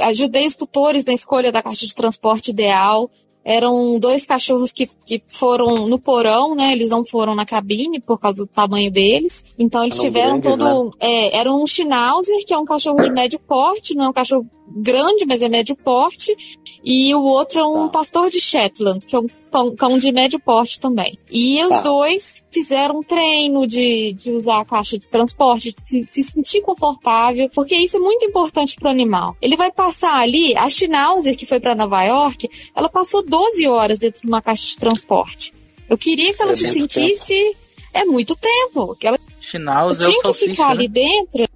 ajudei os tutores na escolha da caixa de transporte ideal. Eram dois cachorros que, que foram no porão, né? Eles não foram na cabine por causa do tamanho deles. Então eles eram tiveram grandes, todo. Né? É, era um Schnauzer, que é um cachorro de médio porte, não é um cachorro grande, mas é médio porte, e o outro é um Tá. pastor de Shetland, que é um pão, cão de médio porte também. E os Tá. dois fizeram um treino de, de usar a caixa de transporte, de se, se sentir confortável, porque isso é muito importante para o animal. Ele vai passar ali, a Schnauzer, que foi para Nova York, ela passou 12 horas dentro de uma caixa de transporte. Eu queria que ela É se sentisse. É muito tempo. Que ela Schnauzer é o tinha que salsicha, ficar né? ali dentro.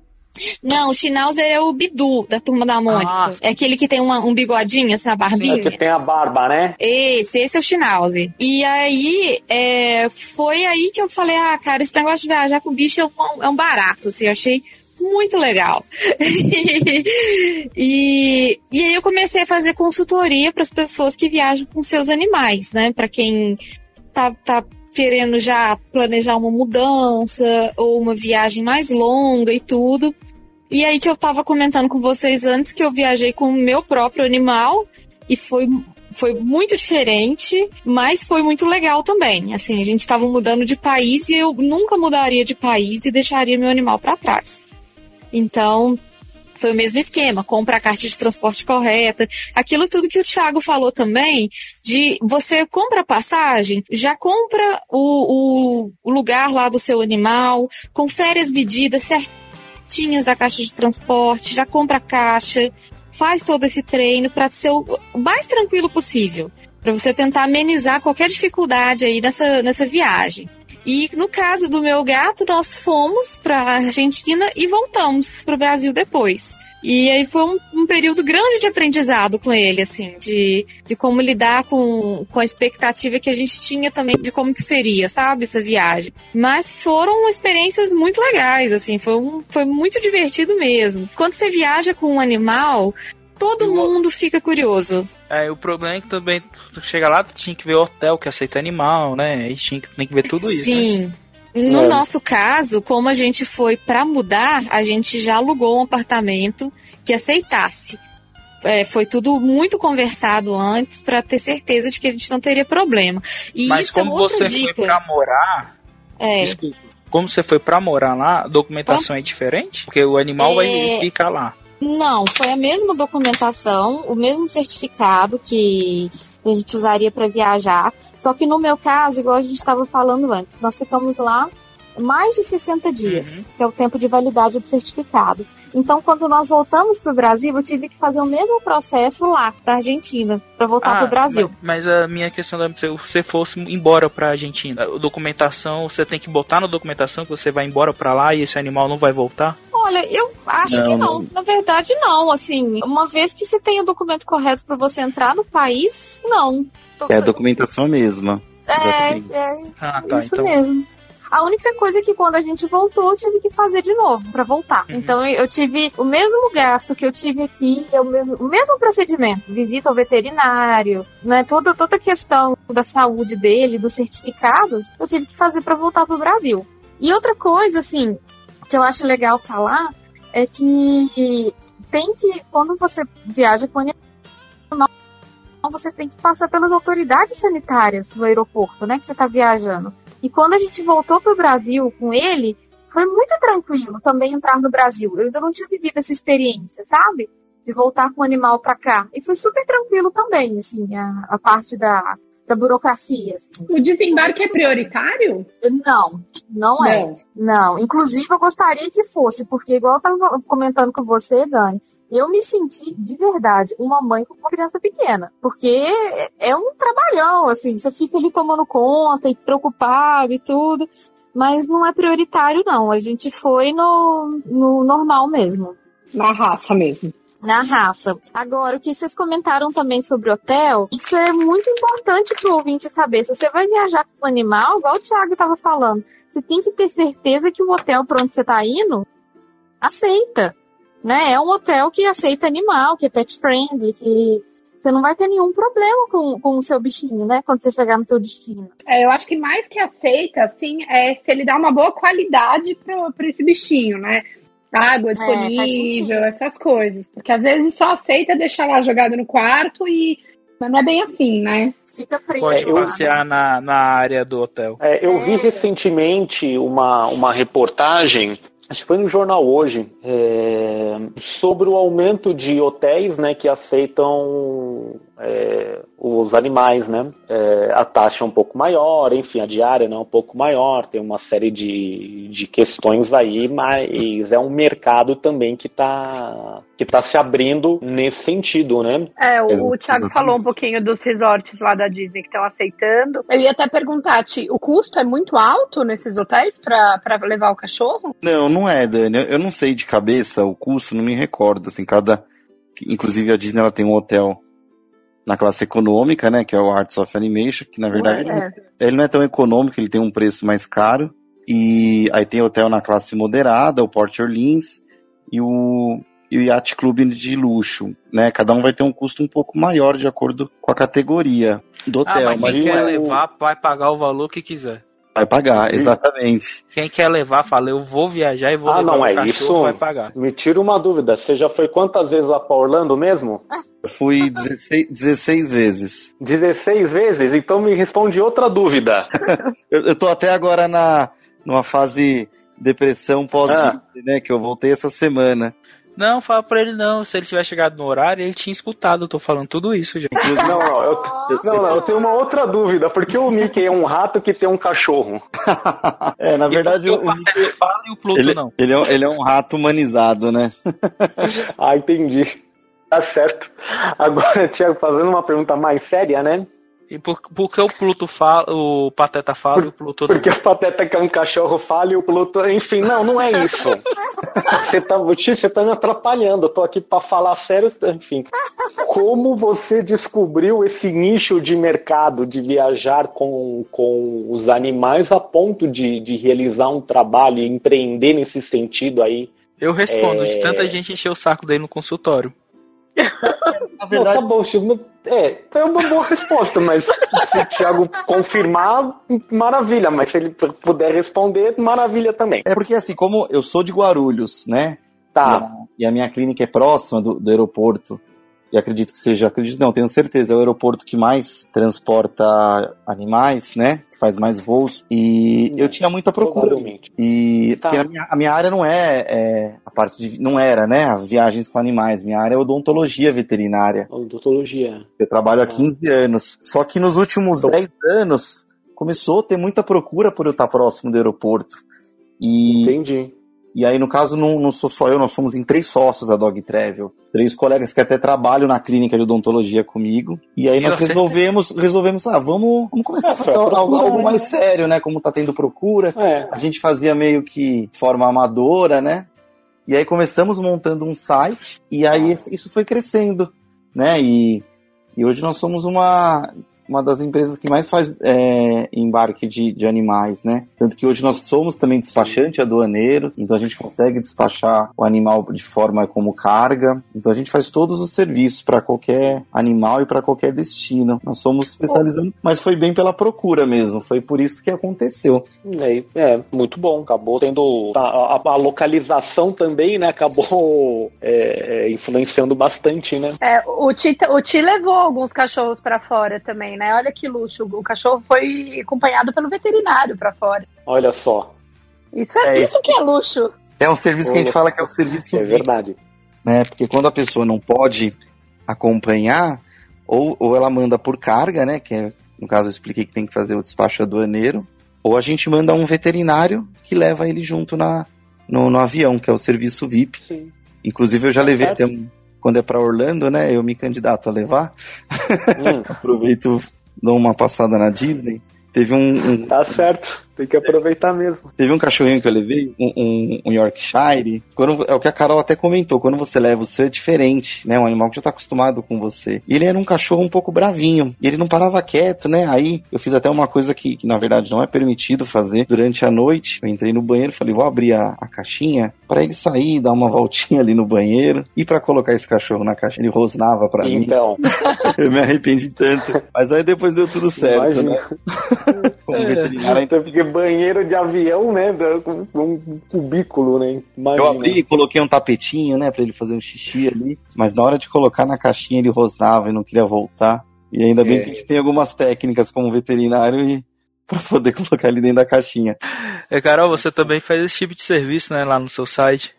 Não, o Schnauzer é o Bidu, da turma da Mônica. Ah. É aquele que tem uma- um bigodinho, essa É barbinha. que tem a barba, né? Esse, esse é o Schnauzer. E aí, é, foi aí que eu falei, ah, cara, esse negócio de viajar com bicho é um, é um barato, assim, eu achei muito legal. (laughs) e, e aí eu comecei a fazer consultoria para as pessoas que viajam com seus animais, né? Para quem tá, tá querendo já planejar uma mudança ou uma viagem mais longa e tudo. E aí que eu tava comentando com vocês antes que eu viajei com o meu próprio animal e foi foi muito diferente, mas foi muito legal também. Assim, a gente estava mudando de país e eu nunca mudaria de país e deixaria meu animal para trás. Então, foi o mesmo esquema, compra a caixa de transporte correta. Aquilo tudo que o Thiago falou também, de você compra a passagem, já compra o, o, o lugar lá do seu animal, confere as medidas certinhas da caixa de transporte, já compra a caixa, faz todo esse treino para ser o mais tranquilo possível, para você tentar amenizar qualquer dificuldade aí nessa, nessa viagem. E no caso do meu gato, nós fomos para a Argentina e voltamos para o Brasil depois. E aí foi um, um, período grande de aprendizado com ele, assim, de, de como lidar com, com a expectativa que a gente tinha também de como que seria, sabe, essa viagem. Mas foram experiências muito legais, assim, foi, um, foi muito divertido mesmo. Quando você viaja com um animal, todo mundo fica curioso. É, o problema é que também tu chega lá, tu tinha que ver o hotel que aceita animal, né? E tinha que, tem que ver tudo isso. Sim. Né? No é. nosso caso, como a gente foi para mudar, a gente já alugou um apartamento que aceitasse. É, foi tudo muito conversado antes para ter certeza de que a gente não teria problema. E Mas isso como é você dica. foi para morar, é. desculpa, como você foi para morar lá, a documentação é diferente? Porque o animal vai ficar lá. Não, foi a mesma documentação, o mesmo certificado que a gente usaria para viajar. Só que no meu caso, igual a gente estava falando antes, nós ficamos lá mais de 60 dias, uhum. que é o tempo de validade do certificado. Então, quando nós voltamos para o Brasil, eu tive que fazer o mesmo processo lá, para Argentina, para voltar ah, para o Brasil. Mas, mas, a minha questão é se você fosse embora para a Argentina, a documentação, você tem que botar na documentação que você vai embora para lá e esse animal não vai voltar? Olha, eu acho não, que não. Na verdade, não. Assim, uma vez que você tem o documento correto para você entrar no país, não. É a documentação mesma. É, é ah, tá, isso então... mesmo. A única coisa é que quando a gente voltou, eu tive que fazer de novo para voltar. Uhum. Então eu tive o mesmo gasto que eu tive aqui, o mesmo, o mesmo procedimento, visita ao veterinário, né? Toda toda a questão da saúde dele, dos certificados, eu tive que fazer para voltar pro Brasil. E outra coisa, assim, que eu acho legal falar é que tem que quando você viaja com animal, você tem que passar pelas autoridades sanitárias do aeroporto, né? Que você está viajando. E quando a gente voltou para o Brasil com ele, foi muito tranquilo também entrar no Brasil. Eu ainda não tinha vivido essa experiência, sabe? De voltar com o animal para cá. E foi super tranquilo também, assim, a, a parte da, da burocracia. Assim. O desembarque é prioritário? Não, não é. Não. não. Inclusive, eu gostaria que fosse, porque, igual eu estava comentando com você, Dani, eu me senti de verdade uma mãe com uma criança pequena, porque é um trabalhão, assim, você fica ali tomando conta e preocupado e tudo, mas não é prioritário, não. A gente foi no, no normal mesmo. Na raça mesmo. Na raça. Agora, o que vocês comentaram também sobre hotel, isso é muito importante para o ouvinte saber. Se você vai viajar com um animal, igual o Thiago estava falando, você tem que ter certeza que o hotel para onde você está indo aceita né? É um hotel que aceita animal, que é pet friendly, que você não vai ter nenhum problema com, com o seu bichinho, né? Quando você chegar no seu destino. É, eu acho que mais que aceita, assim, é se ele dá uma boa qualidade para esse bichinho, né? Água disponível, é, essas coisas. Porque às vezes só aceita deixar lá jogado no quarto e. Mas não é bem assim, né? Fica preso. Pode passear na, na área do hotel. É, eu vi recentemente uma, uma reportagem acho que foi no jornal hoje, é, sobre o aumento de hotéis né, que aceitam é, os animais, né? É, a taxa é um pouco maior, enfim, a diária né, é um pouco maior, tem uma série de, de questões aí, mas é um mercado também que está que tá se abrindo nesse sentido, né? É, o, o Thiago falou um pouquinho dos resorts lá da Disney que estão aceitando. Eu ia até perguntar, Ti, o custo é muito alto nesses hotéis para levar o cachorro? Não, não é, Dani. Eu não sei de cabeça o custo, não me recordo, assim, cada... Inclusive a Disney ela tem um hotel na classe econômica, né, que é o Arts of Animation, que na verdade É. ele não é tão econômico, ele tem um preço mais caro. E aí tem hotel na classe moderada, o Port Orleans e o, e o Yacht Club de luxo, né? Cada um vai ter um custo um pouco maior de acordo com a categoria do Ah, hotel, mas mas quem quer é- levar vai pagar o valor que quiser. Vai pagar, exatamente. Quem quer levar, fala, eu vou viajar e vou Ah, levar não, o é cachorro, isso. vai pagar. Me tira uma dúvida, você já foi quantas vezes lá pra Orlando mesmo? Eu fui 16, 16 vezes. 16 vezes? Então me responde outra dúvida. (laughs) Eu, eu tô até agora na numa fase depressão pós Ah. né? Que eu voltei essa semana. Não, fala pra ele não. Se ele tivesse chegado no horário, ele tinha escutado. Eu tô falando tudo isso, gente. Não, não, eu, não, não, eu tenho uma outra dúvida. Por que o Mickey é um rato que tem um cachorro? (laughs) É, na verdade, o, o Pateta fala e o Pluto ele, não. ele, é, um- ele é um rato humanizado, né? (laughs) Ah, entendi. Tá certo. Agora, Tiago, fazendo uma pergunta mais séria, né? E por, por que o Pluto fala, o Pateta fala e o Pluto não? Porque o Pateta quer um cachorro falha e o Pluto. Enfim, não, não é isso. (laughs) Você tá, você tá me atrapalhando. Eu tô aqui pra falar sério. Enfim. Como você descobriu esse nicho de mercado de viajar com, com os animais a ponto de, de realizar um trabalho e empreender nesse sentido aí? Eu respondo, de É. tanta gente encher o saco dele no consultório. Na verdade, tá bom, Chico. É, foi uma boa resposta, mas se o Thiago confirmar, maravilha. Mas se ele puder responder, maravilha também. é porque assim, como eu sou de Guarulhos, né? Tá. E a minha clínica é próxima do, do aeroporto. E acredito que seja, acredito não, tenho certeza, é o aeroporto que mais transporta animais, né? Que faz mais voos. E eu tinha muita procura. E Tá. porque a minha, a minha área não é, é a parte de, não era, né? Viagens com animais. Minha área é odontologia veterinária. Odontologia. Eu trabalho há Ah. 15 anos. Só que nos últimos Então- 10 anos começou a ter muita procura por eu estar próximo do aeroporto. E, Entendi. E aí, no caso, não, não sou só eu, nós somos em três sócios a Dog Travel. Três colegas que até trabalham na clínica de odontologia comigo. E aí E nós você? resolvemos, resolvemos, ah, vamos, vamos começar É, a fazer algo, algo né? mais sério, né? Como tá tendo procura. É. A gente fazia meio que de forma amadora, né? E aí começamos montando um site e aí isso foi crescendo, né? E, e hoje nós somos uma, uma das empresas que mais faz é, embarque de, de animais, né? Tanto que hoje nós somos também despachante aduaneiro, então a gente consegue despachar o animal de forma como carga. Então a gente faz todos os serviços para qualquer animal e para qualquer destino. Nós somos especializando, mas foi bem pela procura mesmo, foi por isso que aconteceu. É, é, muito bom. Acabou tendo. A, a- a localização também, né? Acabou é, é, influenciando bastante, né? É, o Ti, o Ti levou alguns cachorros pra fora também, né? Olha que luxo. O cachorro foi acompanhado pelo veterinário pra fora. Olha só. Isso é, É isso que é luxo. É um serviço que a gente fala que é o serviço É verdade. né? Porque quando a pessoa não pode acompanhar, ou, ou ela manda por carga, né? Que é, no caso eu expliquei que tem que fazer o despacho aduaneiro, ou a gente manda um veterinário que leva ele junto na, no, no avião, que é o serviço VIP. Sim. Inclusive eu já Tá levei certo. até um. Quando é pra Orlando, né? Eu me candidato a levar. Hum, (laughs) Aproveito, dou uma passada na Disney. Teve um, um- tá certo. Tem que aproveitar mesmo. Teve um cachorrinho que eu levei, um, um- um Yorkshire. Quando, é o que a Carol até comentou, quando você leva o seu é diferente, né? Um animal que já tá acostumado com você. E ele era um cachorro um pouco bravinho. E ele não parava quieto, né? Aí eu fiz até uma coisa que, que na verdade não é permitido fazer. Durante a noite, eu entrei no banheiro, falei, vou abrir a, a caixinha para ele sair, dar uma voltinha ali no banheiro. E para colocar esse cachorro na caixa, ele rosnava para mim. Então, (laughs) Eu me arrependi tanto. Mas aí depois deu tudo certo, imagina. né? Como veterinário, Então, porque banheiro de avião, né? com um cubículo, né? Imagina. Eu abri e coloquei um tapetinho, né, pra ele fazer um xixi ali. Mas na hora de colocar na caixinha ele rosnava e não queria voltar. E ainda bem É. que a gente tem algumas técnicas como veterinário e (laughs) para poder colocar ele dentro da caixinha. É, Carol, você também faz esse tipo de serviço, né, lá no seu site?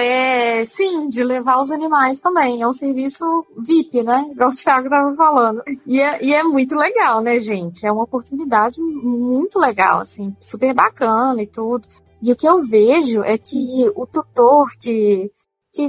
É, sim, de levar os animais também. É um serviço VIP, né? Igual o Thiago estava falando. E é, e é muito legal, né, gente? É uma oportunidade muito legal, assim, super bacana e tudo. E o que eu vejo é que o tutor que, que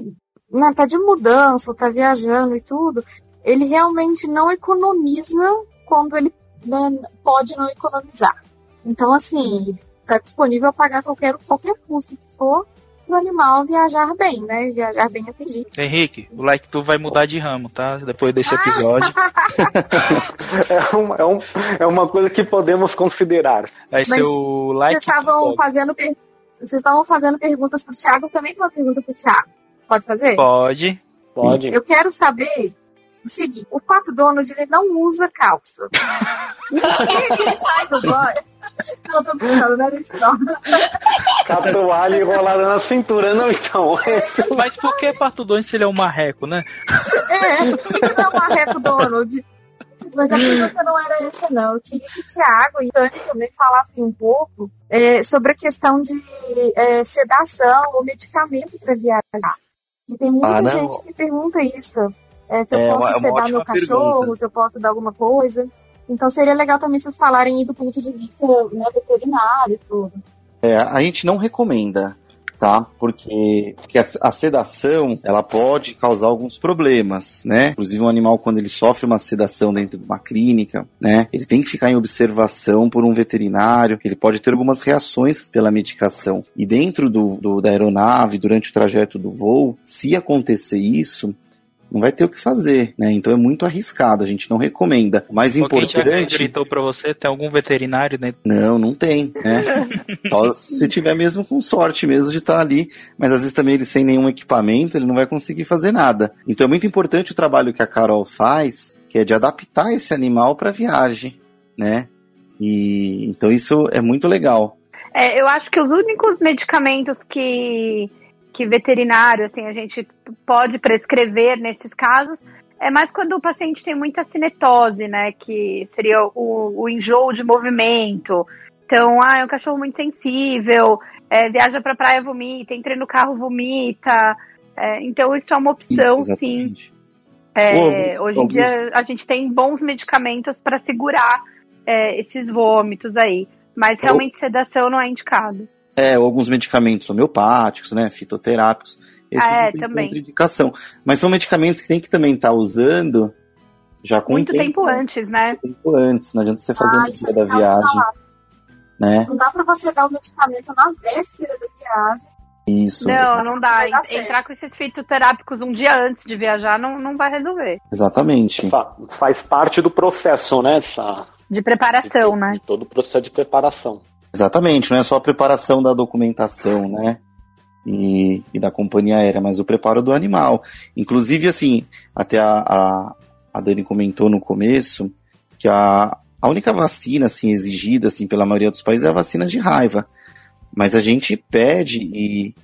né, tá de mudança, tá viajando e tudo, ele realmente não economiza quando ele né, pode não economizar. Então, assim, tá disponível a pagar qualquer, qualquer custo que for pro animal viajar bem, né? Viajar bem a pedir. Henrique, o like tu vai mudar de ramo, tá? Depois desse (laughs) episódio. (laughs) é, um, é, um, é uma coisa que podemos considerar. Vai ser o like. Vocês estavam fazendo, per... vocês estavam fazendo perguntas pro Thiago, também tem uma pergunta pro Thiago. Pode fazer? Pode. Pode. Eu quero saber o seguinte, o Pato Donald ele não usa calça. (laughs) ele sai do banho. Não, tô brincando, não era isso não. Catualho enrolado na cintura, não, então. Mas por que Pato Donald se ele é um marreco, né? É, por que, não é um marreco Donald? Mas a pergunta não era essa, não. Eu queria que o Thiago e o Tânia também falassem um pouco é, sobre a questão de é, sedação ou medicamento para viajar. Que tem muita Ah, não. gente que pergunta isso. É, se eu É, posso uma- é uma sedar meu cachorro, pergunta. se eu posso dar alguma coisa. Então seria legal também vocês falarem do ponto de vista né, veterinário e tudo. É, a gente não recomenda, tá? Porque, porque a, a sedação, ela pode causar alguns problemas, né? Inclusive um animal, quando ele sofre uma sedação dentro de uma clínica, né? Ele tem que ficar em observação por um veterinário, ele pode ter algumas reações pela medicação. E dentro do, do- da aeronave, durante o trajeto do voo, se acontecer isso, não vai ter o que fazer, né? Então é muito arriscado, a gente não recomenda. O mais Ou quem já importante... gritou pra você, tem algum veterinário dentro? Não, não tem, né? (laughs) Só se tiver mesmo com sorte mesmo de estar ali, mas às vezes também ele sem nenhum equipamento, ele não vai conseguir fazer nada. Então é muito importante o trabalho que a Carol faz, que é de adaptar esse animal para viagem, né? E então isso é muito legal. É, eu acho que os únicos medicamentos que, que veterinário, assim, a gente pode prescrever nesses casos é mais quando o paciente tem muita cinetose, né? Que seria o, o enjoo de movimento. Então, ah, é um cachorro muito sensível, é, viaja pra praia, vomita, entra no carro, vomita. É, então, isso é uma opção, sim. Exatamente. É, Ô, hoje em dia a gente tem bons medicamentos para segurar é, esses vômitos aí, mas realmente sedação não é indicado. É, ou alguns medicamentos homeopáticos, né? Fitoterápicos. Esses Ah, é, também. contraindicação. Mas são medicamentos que tem que também estar usando já com Muito um tempo antes, né? tempo antes. Não adianta você fazer Ah, no dia da é viagem, né? Não dá pra você dar o medicamento na véspera da viagem. Isso. Não, não dá. Entrar com esses fitoterápicos um dia antes de viajar não, não vai resolver. Exatamente. Fa- Faz parte do processo, né? Essa, De preparação, né? de todo o processo de preparação. Exatamente, não é só a preparação da documentação, né? E, e da companhia aérea, mas o preparo do animal. Inclusive, assim, até a, a, a Dani comentou no começo que a, a única vacina, assim, exigida, assim, pela maioria dos países é a vacina de raiva. Mas a gente pede e,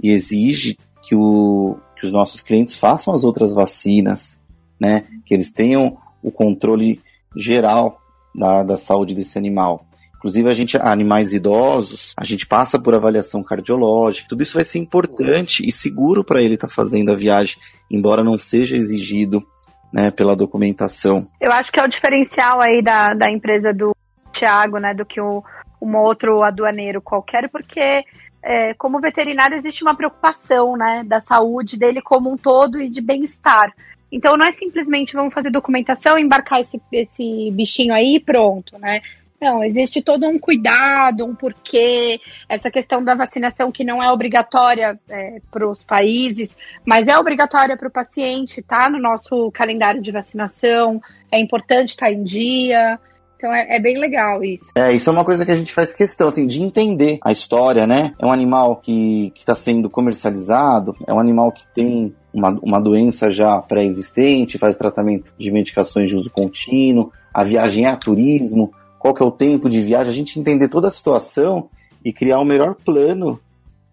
e exige que, o, que os nossos clientes façam as outras vacinas, né? Que eles tenham o controle geral da, da saúde desse animal. Inclusive, a gente, animais idosos, a gente passa por avaliação cardiológica. Tudo isso vai ser importante e seguro para ele estar fazendo a viagem, embora não seja exigido né, pela documentação. Eu acho que é o diferencial aí da, da empresa do Thiago, né? Do que o, um outro aduaneiro qualquer, porque é, como veterinário existe uma preocupação, né? Da saúde dele como um todo e de bem-estar. Então não é simplesmente vamos fazer documentação, embarcar esse, esse bichinho aí e pronto, né? Não, existe todo um cuidado, um porquê, essa questão da vacinação que não é obrigatória para os países, mas é obrigatória para o paciente, tá? No nosso calendário de vacinação, é importante estar em dia. Então é, é bem legal isso. É, isso é uma coisa que a gente faz questão, assim, de entender a história, né? É um animal que está sendo comercializado, é um animal que tem uma, uma doença já pré-existente, faz tratamento de medicações de uso contínuo, a viagem é a turismo, qual que é o tempo de viagem, a gente entender toda a situação e criar o melhor plano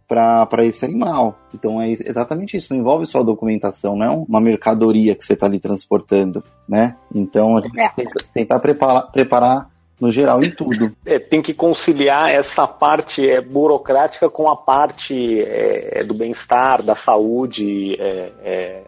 para esse animal. Então é exatamente isso, não envolve só a documentação, não é uma mercadoria que você está ali transportando, né? Então a gente É. tenta, tentar preparar, preparar no geral, em tudo. É, tem que conciliar essa parte é, burocrática com a parte é, do bem-estar, da saúde, é, é,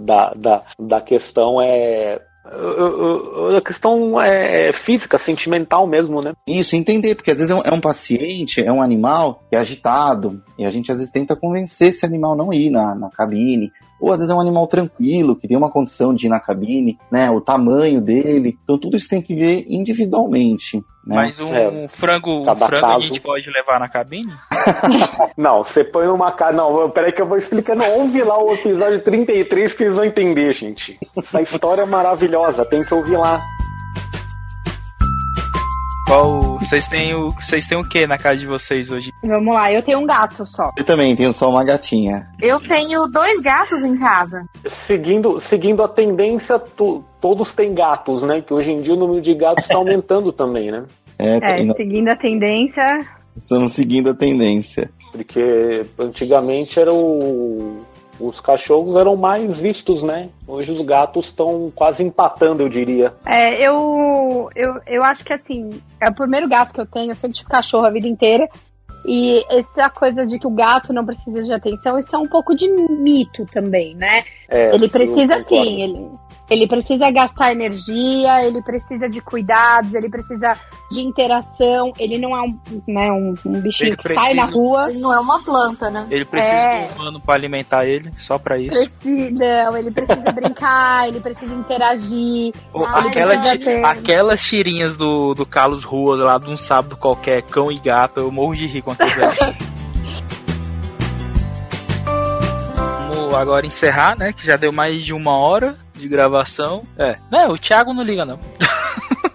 da, da, da questão é a questão é física, sentimental mesmo, né? Isso, entender, porque às vezes é um, é um, paciente, é um animal que é agitado, e a gente às vezes tenta convencer esse animal não ir na, na cabine, ou às vezes é um animal tranquilo, que tem uma condição de ir na cabine, né? O tamanho dele. Então tudo isso tem que ver individualmente. Né? Mas um é, frango, um frango caso... a gente pode levar na cabine? (laughs) não, você põe numa casa. Não, peraí que eu vou explicando. Ouve lá o episódio 33 que vocês vão entender, gente. Essa história é maravilhosa, tem que ouvir lá. Qual. Vocês têm o. Vocês têm o que na casa de vocês hoje? Vamos lá, eu tenho um gato só. Eu também tenho só uma gatinha. Eu tenho dois gatos em casa. Seguindo, seguindo a tendência, tu, todos têm gatos, né? Que hoje em dia o número de gatos está (laughs) aumentando também, né? É, é seguindo a tendência. Estamos seguindo a tendência. Porque antigamente era o os cachorros eram mais vistos, né? Hoje os gatos estão quase empatando, eu diria. É, eu, eu, eu acho que assim, é o primeiro gato que eu tenho, eu sempre tive cachorro a vida inteira. E essa coisa de que o gato não precisa de atenção, isso é um pouco de mito também, né? É, ele precisa sim, ele, ele precisa gastar energia, ele precisa de cuidados, ele precisa de interação. Ele não é um, né, um, um bichinho ele que precisa, sai na rua. Ele não é uma planta, né? Ele precisa é. de um humano pra alimentar ele, só pra isso. Precisa, não, ele precisa (laughs) brincar, ele precisa interagir. Oh, aquelas, aquelas tirinhas do, do Carlos Ruas lá de um sábado qualquer, cão e gato, eu morro de rir quando eu vejo. Vamos agora encerrar, né? Que já deu mais de uma hora de gravação. É. Não, o Thiago não liga, não.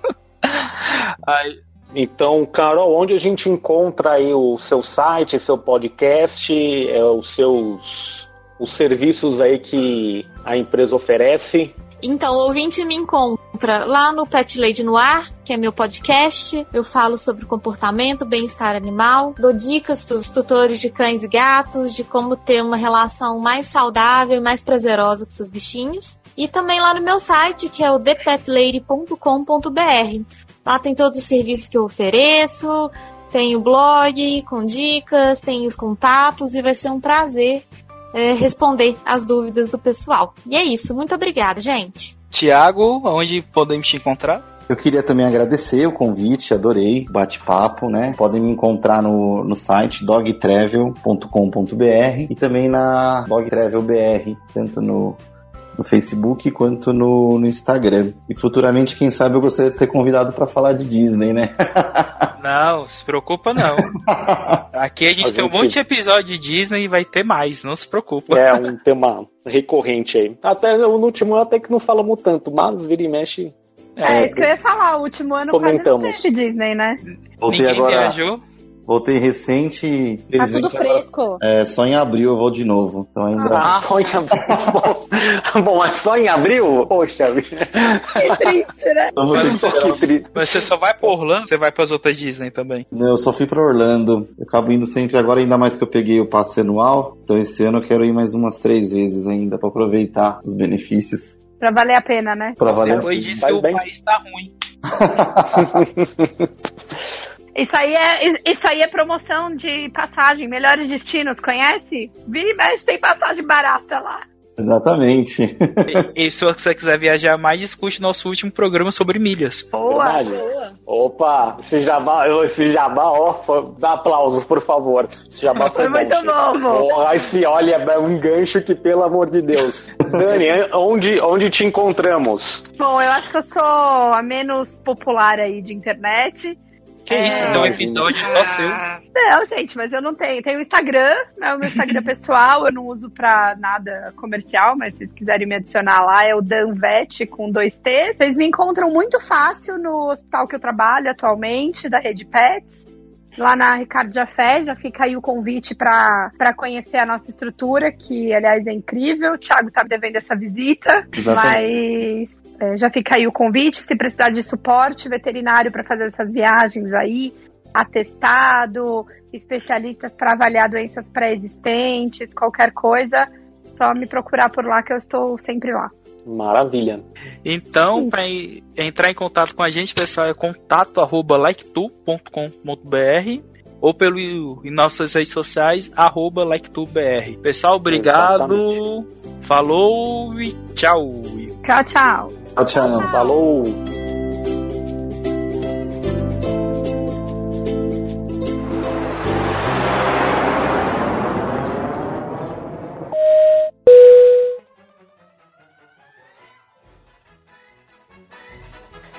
(laughs) aí, então, Carol, onde a gente encontra aí o seu site, seu podcast, é, os seus os serviços aí que a empresa oferece? Então, o ouvinte me encontra lá no Pet Lady no Ar, que é meu podcast. Eu falo sobre comportamento, bem-estar animal, dou dicas para os tutores de cães e gatos de como ter uma relação mais saudável e mais prazerosa com seus bichinhos. E também lá no meu site, que é o thepetlady.com.br. Lá tem todos os serviços que eu ofereço, tem o blog com dicas, tem os contatos e vai ser um prazer é, responder as dúvidas do pessoal. E é isso. Muito obrigada, gente. Tiago, onde podemos te encontrar? Eu queria também agradecer o convite, adorei o bate-papo, né? Podem me encontrar no, no site dogtravel.com.br e também na Dog Travel BR, tanto no no Facebook quanto no, no Instagram. E futuramente, quem sabe, eu gostaria de ser convidado para falar de Disney, né? (laughs) Não, se preocupa não. (laughs) Aqui a gente, a tem um monte de episódio de Disney e vai ter mais, não se preocupa. É um tema recorrente aí. Até no último ano até que não falamos tanto, mas vira e mexe. É, é isso que eu ia falar, o último ano comentamos. quase não teve Disney, né? Voltei Ninguém agora. Viajou. Voltei recente. Tá tudo fresco. É, só em abril eu vou de novo. Então ainda. Ah, só em abril. (laughs) Bom, mas só em abril? Poxa (laughs) vida. Que triste, né? Mas, você, mas você só vai pra Orlando? Você vai pras outras Disney também? Eu só fui pra Orlando. Eu acabo indo sempre agora, ainda mais que eu peguei o passe anual. Então esse ano eu quero ir mais umas três vezes ainda pra aproveitar os benefícios. Pra valer a pena, né? Pra valer Depois disso, o país tá ruim. (laughs) Isso aí, é, isso aí é promoção de passagem, melhores destinos, conhece? Vira e mexe, tem passagem barata lá. Exatamente. e, e, se você quiser viajar mais, escute nosso último programa sobre milhas. Boa, boa. Opa, esse jabá, esse jabá, ó, dá aplausos, por favor. Esse jabá (laughs) foi, foi muito bom, bom. Oh, esse, olha, é um gancho que, pelo amor de Deus. Dani, onde, onde te encontramos? Bom, eu acho que eu sou a menos popular aí de internet. Que é... isso, então o episódio é só seu. Não, gente, mas eu não tenho. Tem o Instagram, né? O meu Instagram (laughs) pessoal, eu não uso pra nada comercial, mas se vocês quiserem me adicionar lá, é o Danvet com dois T. Vocês me encontram muito fácil no hospital que eu trabalho atualmente, da Rede Pets. Lá na Ricardo Jafé, já fica aí o convite para conhecer a nossa estrutura, que aliás é incrível. O Thiago tá devendo essa visita, Exatamente. mas é, já fica aí o convite, se precisar de suporte veterinário para fazer essas viagens aí, atestado, especialistas para avaliar doenças pré-existentes, qualquer coisa, só me procurar por lá que eu estou sempre lá. Maravilha. Então, para entrar em contato com a gente, pessoal, é contato@liketool.com.br ou pelo em nossas redes sociais arroba liketubr. Pessoal, obrigado. Exatamente. Falou e tchau. Tchau, tchau. Tchau, tchau. Falou.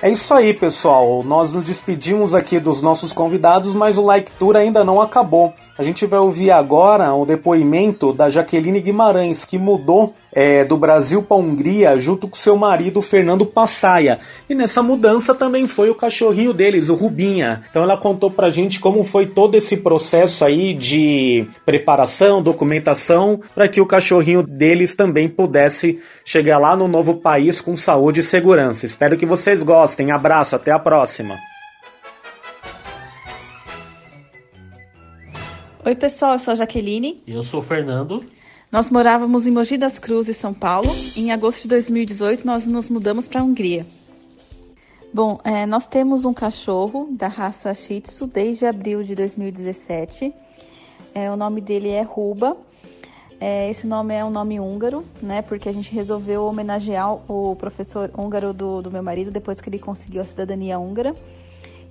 É isso aí, pessoal. Nós nos despedimos aqui dos nossos convidados, mas o Like Tour ainda não acabou. A gente vai ouvir agora o depoimento da Jaqueline Guimarães, que mudou é, do Brasil para a Hungria junto com seu marido Fernando Passaia. E nessa mudança também foi o cachorrinho deles, o Rubinha. Então ela contou pra gente como foi todo esse processo aí de preparação, documentação, para que o cachorrinho deles também pudesse chegar lá no novo país com saúde e segurança. Espero que vocês gostem. Abraço, até a próxima. Oi, pessoal, eu sou a Jaqueline. E eu sou o Fernando. Nós morávamos em Mogi das Cruzes, São Paulo. Em agosto de 2018, nós nos mudamos para a Hungria. Bom, é, nós temos um cachorro da raça Shih Tzu desde abril de 2017. É, o nome dele é Ruba. É, esse nome é um nome húngaro, né? Porque a gente resolveu homenagear o professor húngaro do, do meu marido depois que ele conseguiu a cidadania húngara.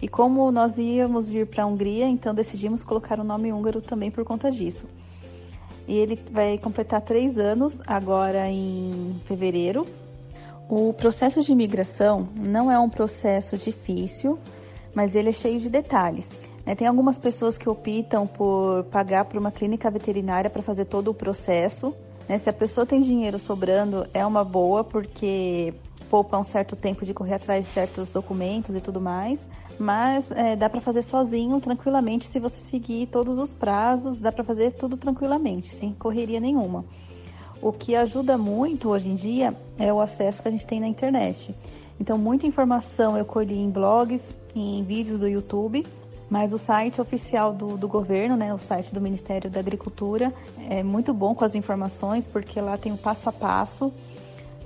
E como nós íamos vir para a Hungria, então decidimos colocar o nome húngaro também por conta disso. E ele vai completar três anos agora em fevereiro. O processo de imigração não é um processo difícil, mas ele é cheio de detalhes. Né? Tem algumas pessoas que optam por pagar para uma clínica veterinária para fazer todo o processo. Né? Se a pessoa tem dinheiro sobrando, é uma boa, porque poupa um certo tempo de correr atrás de certos documentos e tudo mais, mas é, dá para fazer sozinho, tranquilamente, se você seguir todos os prazos, dá para fazer tudo tranquilamente, sem correria nenhuma. O que ajuda muito hoje em dia é o acesso que a gente tem na internet. Então, muita informação eu colhi em blogs, em vídeos do YouTube, mas o site oficial do, do governo, né, o site do Ministério da Agricultura, é muito bom com as informações, porque lá tem o passo a passo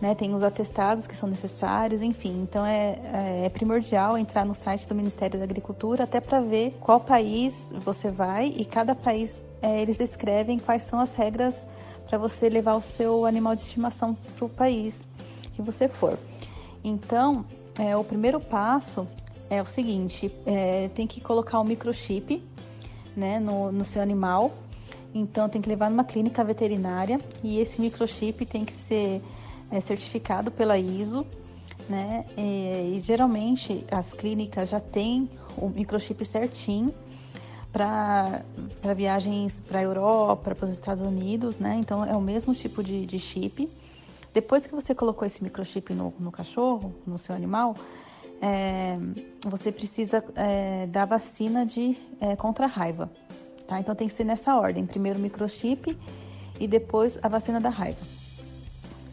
né, tem os atestados que são necessários, enfim. Então é, é, é primordial entrar no site do Ministério da Agricultura até para ver qual país você vai e cada país é, eles descrevem quais são as regras para você levar o seu animal de estimação para o país que você for. Então, é, o primeiro passo é o seguinte: é, tem que colocar o um microchip né, no, no seu animal. Então, tem que levar numa clínica veterinária e esse microchip tem que ser é certificado pela ISO, né? E, e geralmente as clínicas já têm o microchip certinho para viagens para a Europa, para os Estados Unidos, né? Então é o mesmo tipo de, de chip. Depois que você colocou esse microchip no, no cachorro, no seu animal, é, você precisa é, dar vacina de é, contra raiva, tá? Então tem que ser nessa ordem: primeiro microchip e depois a vacina da raiva.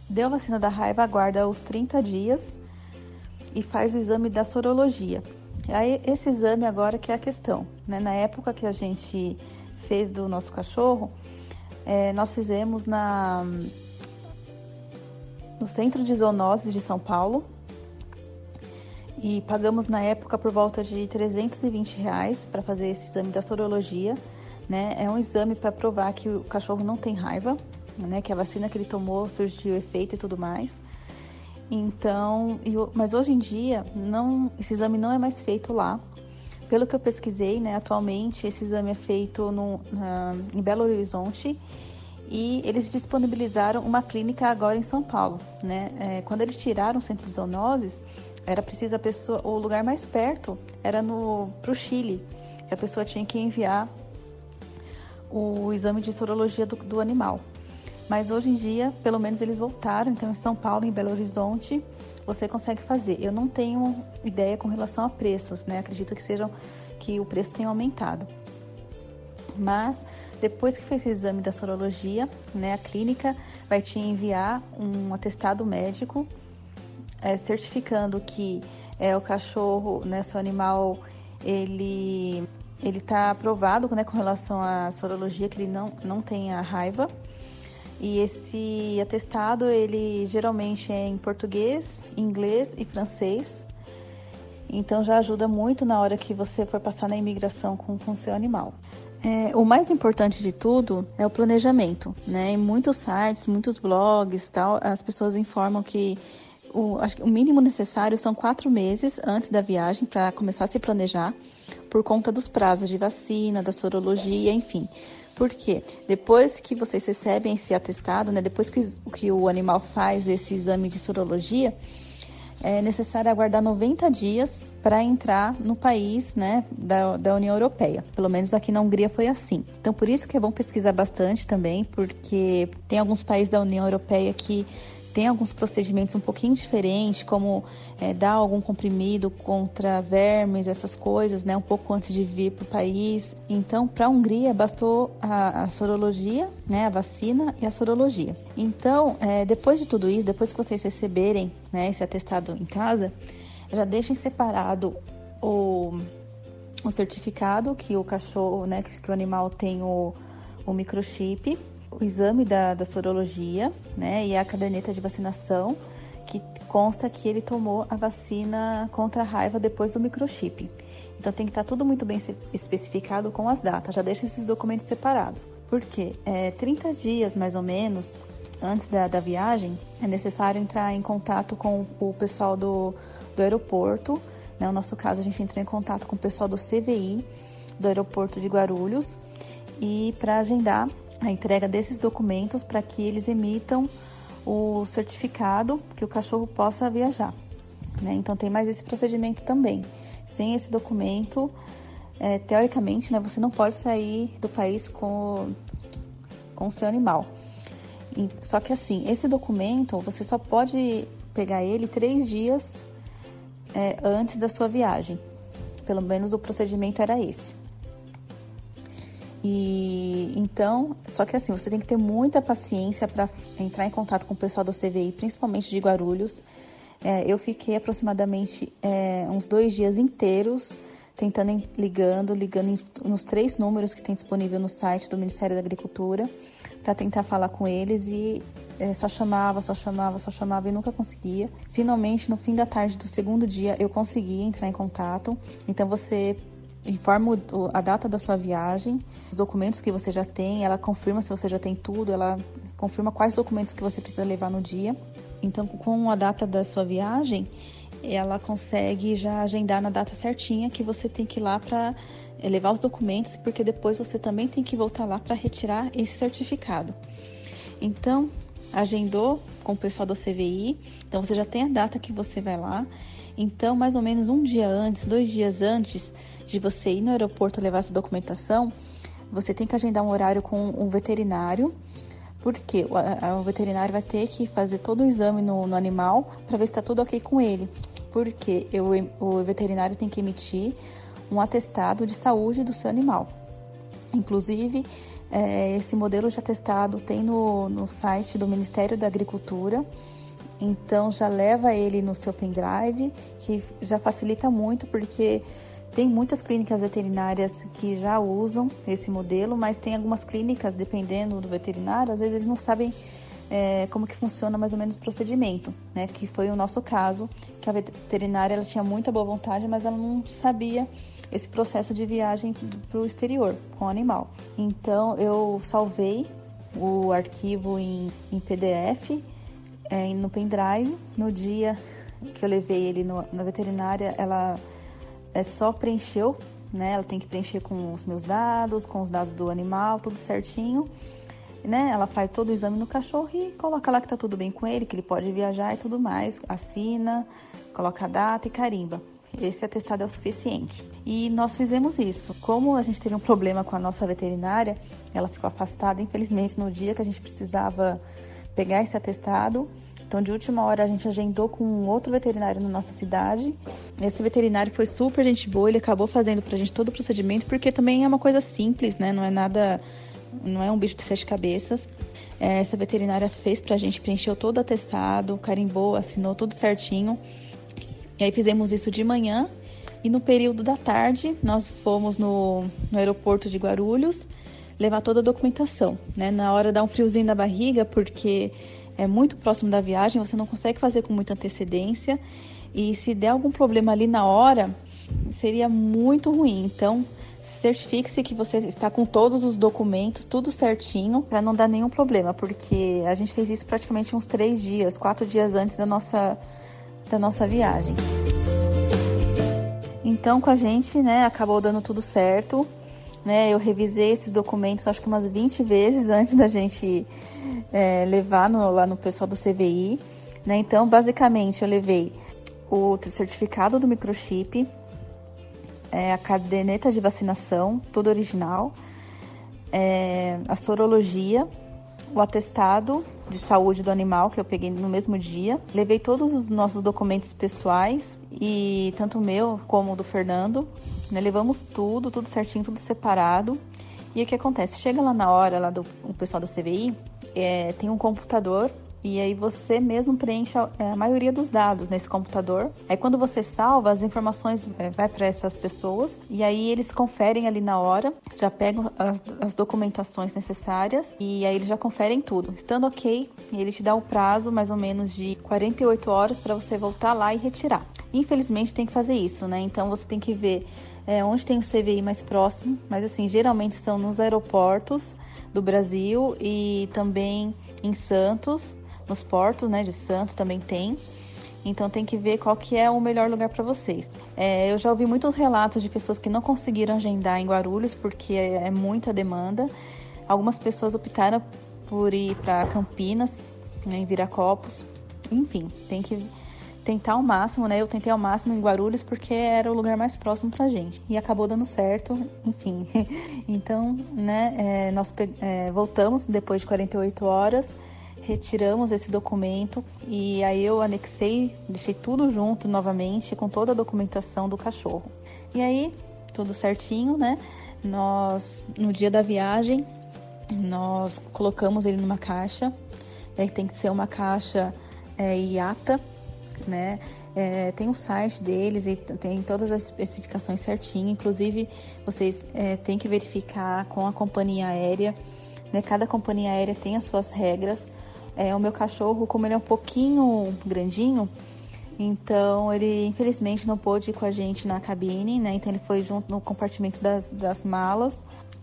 Deu vacina da raiva, aguarda os 30 dias e faz o exame da sorologia. Aí esse exame agora que é a questão, né? Na época que a gente fez do nosso cachorro, é, nós fizemos na no Centro de Zoonoses de São Paulo e pagamos na época por volta de 320 reais para fazer esse exame da sorologia, né? É um exame para provar que o cachorro não tem raiva, né? Que a vacina que ele tomou surgiu efeito e tudo mais. Então, eu, mas hoje em dia, não, esse exame não é mais feito lá. Pelo que eu pesquisei, né, atualmente esse exame é feito no, na, em Belo Horizonte e eles disponibilizaram uma clínica agora em São Paulo. Né? É, quando eles tiraram o centro de zoonoses, era preciso a pessoa, o lugar mais perto era no para o Chile, que a pessoa tinha que enviar o exame de sorologia do, do animal. Mas hoje em dia, pelo menos eles voltaram, então em São Paulo, em Belo Horizonte, você consegue fazer. Eu não tenho ideia com relação a preços, né? Acredito que sejam que o preço tenha aumentado. Mas depois que fez esse exame da sorologia, né, a clínica vai te enviar um atestado médico é, certificando que é, o cachorro, né, seu animal, ele ele está aprovado né, com relação à sorologia, que ele não, não tem a raiva E esse atestado, ele geralmente é em português, inglês e francês. Então já ajuda muito na hora que você for passar na imigração com o seu animal. É, o mais importante de tudo é o planejamento, né? Em muitos sites, muitos blogs, tal, as pessoas informam que o, acho que o mínimo necessário são quatro meses antes da viagem para começar a se planejar, por conta dos prazos de vacina, da sorologia, enfim. Porque depois que vocês recebem esse atestado, né, depois que, que o animal faz esse exame de sorologia, é necessário aguardar 90 dias para entrar no país né, da, da União Europeia. Pelo menos aqui na Hungria foi assim. Então, por isso que é bom pesquisar bastante também, porque tem alguns países da União Europeia que tem alguns procedimentos um pouquinho diferentes, como é, dar algum comprimido contra vermes, essas coisas, né, um pouco antes de vir para o país. Então, para a Hungria, bastou a, a, sorologia, né, a vacina e a sorologia. Então, é, depois de tudo isso, depois que vocês receberem né, esse atestado em casa, já deixem separado o, o certificado que o cachorro, né, que, que o animal tem o, o microchip, o exame da, da sorologia, né, e a caderneta de vacinação, que consta que ele tomou a vacina contra a raiva depois do microchip. Então tem que estar tudo muito bem especificado com as datas. Já deixa esses documentos separados. Porque é, 30 dias mais ou menos antes da, da viagem é necessário entrar em contato com o pessoal do, do aeroporto. Né? No nosso caso, a gente entrou em contato com o pessoal do CVI, do aeroporto de Guarulhos, e para agendar a entrega desses documentos para que eles emitam o certificado que o cachorro possa viajar. Né? Então tem mais esse procedimento também. Sem esse documento, é, teoricamente, né, você não pode sair do país com, com o seu animal. E, só que assim, esse documento você só pode pegar ele três dias é, antes da sua viagem. Pelo menos o procedimento era esse. E então, só que assim, você tem que ter muita paciência para entrar em contato com o pessoal do CVI, principalmente de Guarulhos. É, eu fiquei aproximadamente é, uns dois dias inteiros tentando ligando, ligando nos três números que tem disponível no site do Ministério da Agricultura para tentar falar com eles e é, só chamava, só chamava, só chamava e nunca conseguia. Finalmente, no fim da tarde do segundo dia, eu consegui entrar em contato. Então você informa a data da sua viagem, os documentos que você já tem, ela confirma se você já tem tudo, ela confirma quais documentos que você precisa levar no dia. Então, com a data da sua viagem, ela consegue já agendar na data certinha que você tem que ir lá para eh, levar os documentos, porque depois você também tem que voltar lá para retirar esse certificado. Então, agendou com o pessoal do CVI, então você já tem a data que você vai lá. Então, mais ou menos um dia antes, dois dias antes de você ir no aeroporto levar sua documentação, você tem que agendar um horário com um veterinário, porque o, veterinário vai ter que fazer todo o exame no, no animal para ver se está tudo ok com ele. Porque eu, o veterinário tem que emitir um atestado de saúde do seu animal. Inclusive, é, esse modelo de atestado tem no, no site do Ministério da Agricultura. Então já leva ele no seu pendrive, que já facilita muito, porque tem muitas clínicas veterinárias que já usam esse modelo, mas tem algumas clínicas, dependendo do veterinário, às vezes eles não sabem é, como que funciona mais ou menos o procedimento, né? Que foi o nosso caso, que a veterinária ela tinha muita boa vontade, mas ela não sabia esse processo de viagem para o exterior com o animal. Então eu salvei o arquivo em, em PDF é, no pendrive. No dia que eu levei ele no, na veterinária, ela é só preencheu, né? Ela tem que preencher com os meus dados, com os dados do animal, tudo certinho. Né? Ela faz todo o exame no cachorro e coloca lá que tá tudo bem com ele, que ele pode viajar e tudo mais. Assina, coloca a data e carimba esse atestado é o suficiente. E nós fizemos isso. Como a gente teve um problema com a nossa veterinária, ela ficou afastada, infelizmente, no dia que a gente precisava pegar esse atestado. Então, de última hora, a gente agendou com outro veterinário na nossa cidade. Esse veterinário foi super gente boa, ele acabou fazendo pra gente todo o procedimento, porque também é uma coisa simples, né? Não é nada, não é um bicho de sete cabeças. É, essa veterinária fez pra gente, preencheu todo o atestado, carimbou, assinou tudo certinho. E aí fizemos isso de manhã e no período da tarde nós fomos no, no aeroporto de Guarulhos levar toda a documentação, né? Na hora dá um friozinho na barriga, porque é muito próximo da viagem, você não consegue fazer com muita antecedência. E se der algum problema ali na hora, seria muito ruim. Então, certifique-se que você está com todos os documentos, tudo certinho, para não dar nenhum problema, porque a gente fez isso praticamente uns três dias, quatro dias antes da nossa, da nossa viagem. Então, com a gente, né, acabou dando tudo certo. Né, eu revisei esses documentos acho que umas 20 vezes (laughs) antes da gente é, levar no, lá no pessoal do CVI. Né? Então, basicamente, eu levei o certificado do microchip, é, a caderneta de vacinação, tudo original, é, a sorologia, o atestado de saúde do animal que eu peguei no mesmo dia. Levei todos os nossos documentos pessoais e tanto o meu como o do Fernando. Né, levamos tudo, tudo certinho, tudo separado. E o que acontece? Chega lá na hora lá do o pessoal da CVI, é, tem um computador e aí você mesmo preenche a, é, a, maioria dos dados nesse computador. Aí quando você salva, as informações é, vai para essas pessoas e aí eles conferem ali na hora, já pegam as, as, documentações necessárias e aí eles já conferem tudo. Estando ok, ele te dá o prazo mais ou menos de 48 horas para você voltar lá e retirar. Infelizmente tem que fazer isso, né? Então você tem que ver é, onde tem o CVI mais próximo, mas assim, geralmente são nos aeroportos do Brasil e também em Santos nos portos, né, de Santos também tem. Então tem que ver qual que é o melhor lugar para vocês. É, eu já ouvi muitos relatos de pessoas que não conseguiram agendar em Guarulhos porque é, é muita demanda. Algumas pessoas optaram por ir para Campinas, né, em Viracopos. Enfim, tem que tentar ao máximo, né? Eu tentei ao máximo em Guarulhos porque era o lugar mais próximo pra gente. E acabou dando certo, enfim. (laughs) então, né, é, nós é, voltamos depois de 48 horas retiramos esse documento e aí eu anexei, deixei tudo junto novamente com toda a documentação do cachorro. E aí, tudo certinho, né? Nós, no dia da viagem, nós colocamos ele numa caixa. Ele tem que ser uma caixa é, IATA, né? É, tem o site deles e tem todas as especificações certinho. Inclusive, vocês é, têm que verificar com a companhia aérea. Né? Cada companhia aérea tem as suas regras. É, o meu cachorro, como ele é um pouquinho grandinho, então ele infelizmente não pôde ir com a gente na cabine, né? Então ele foi junto no compartimento das, das malas.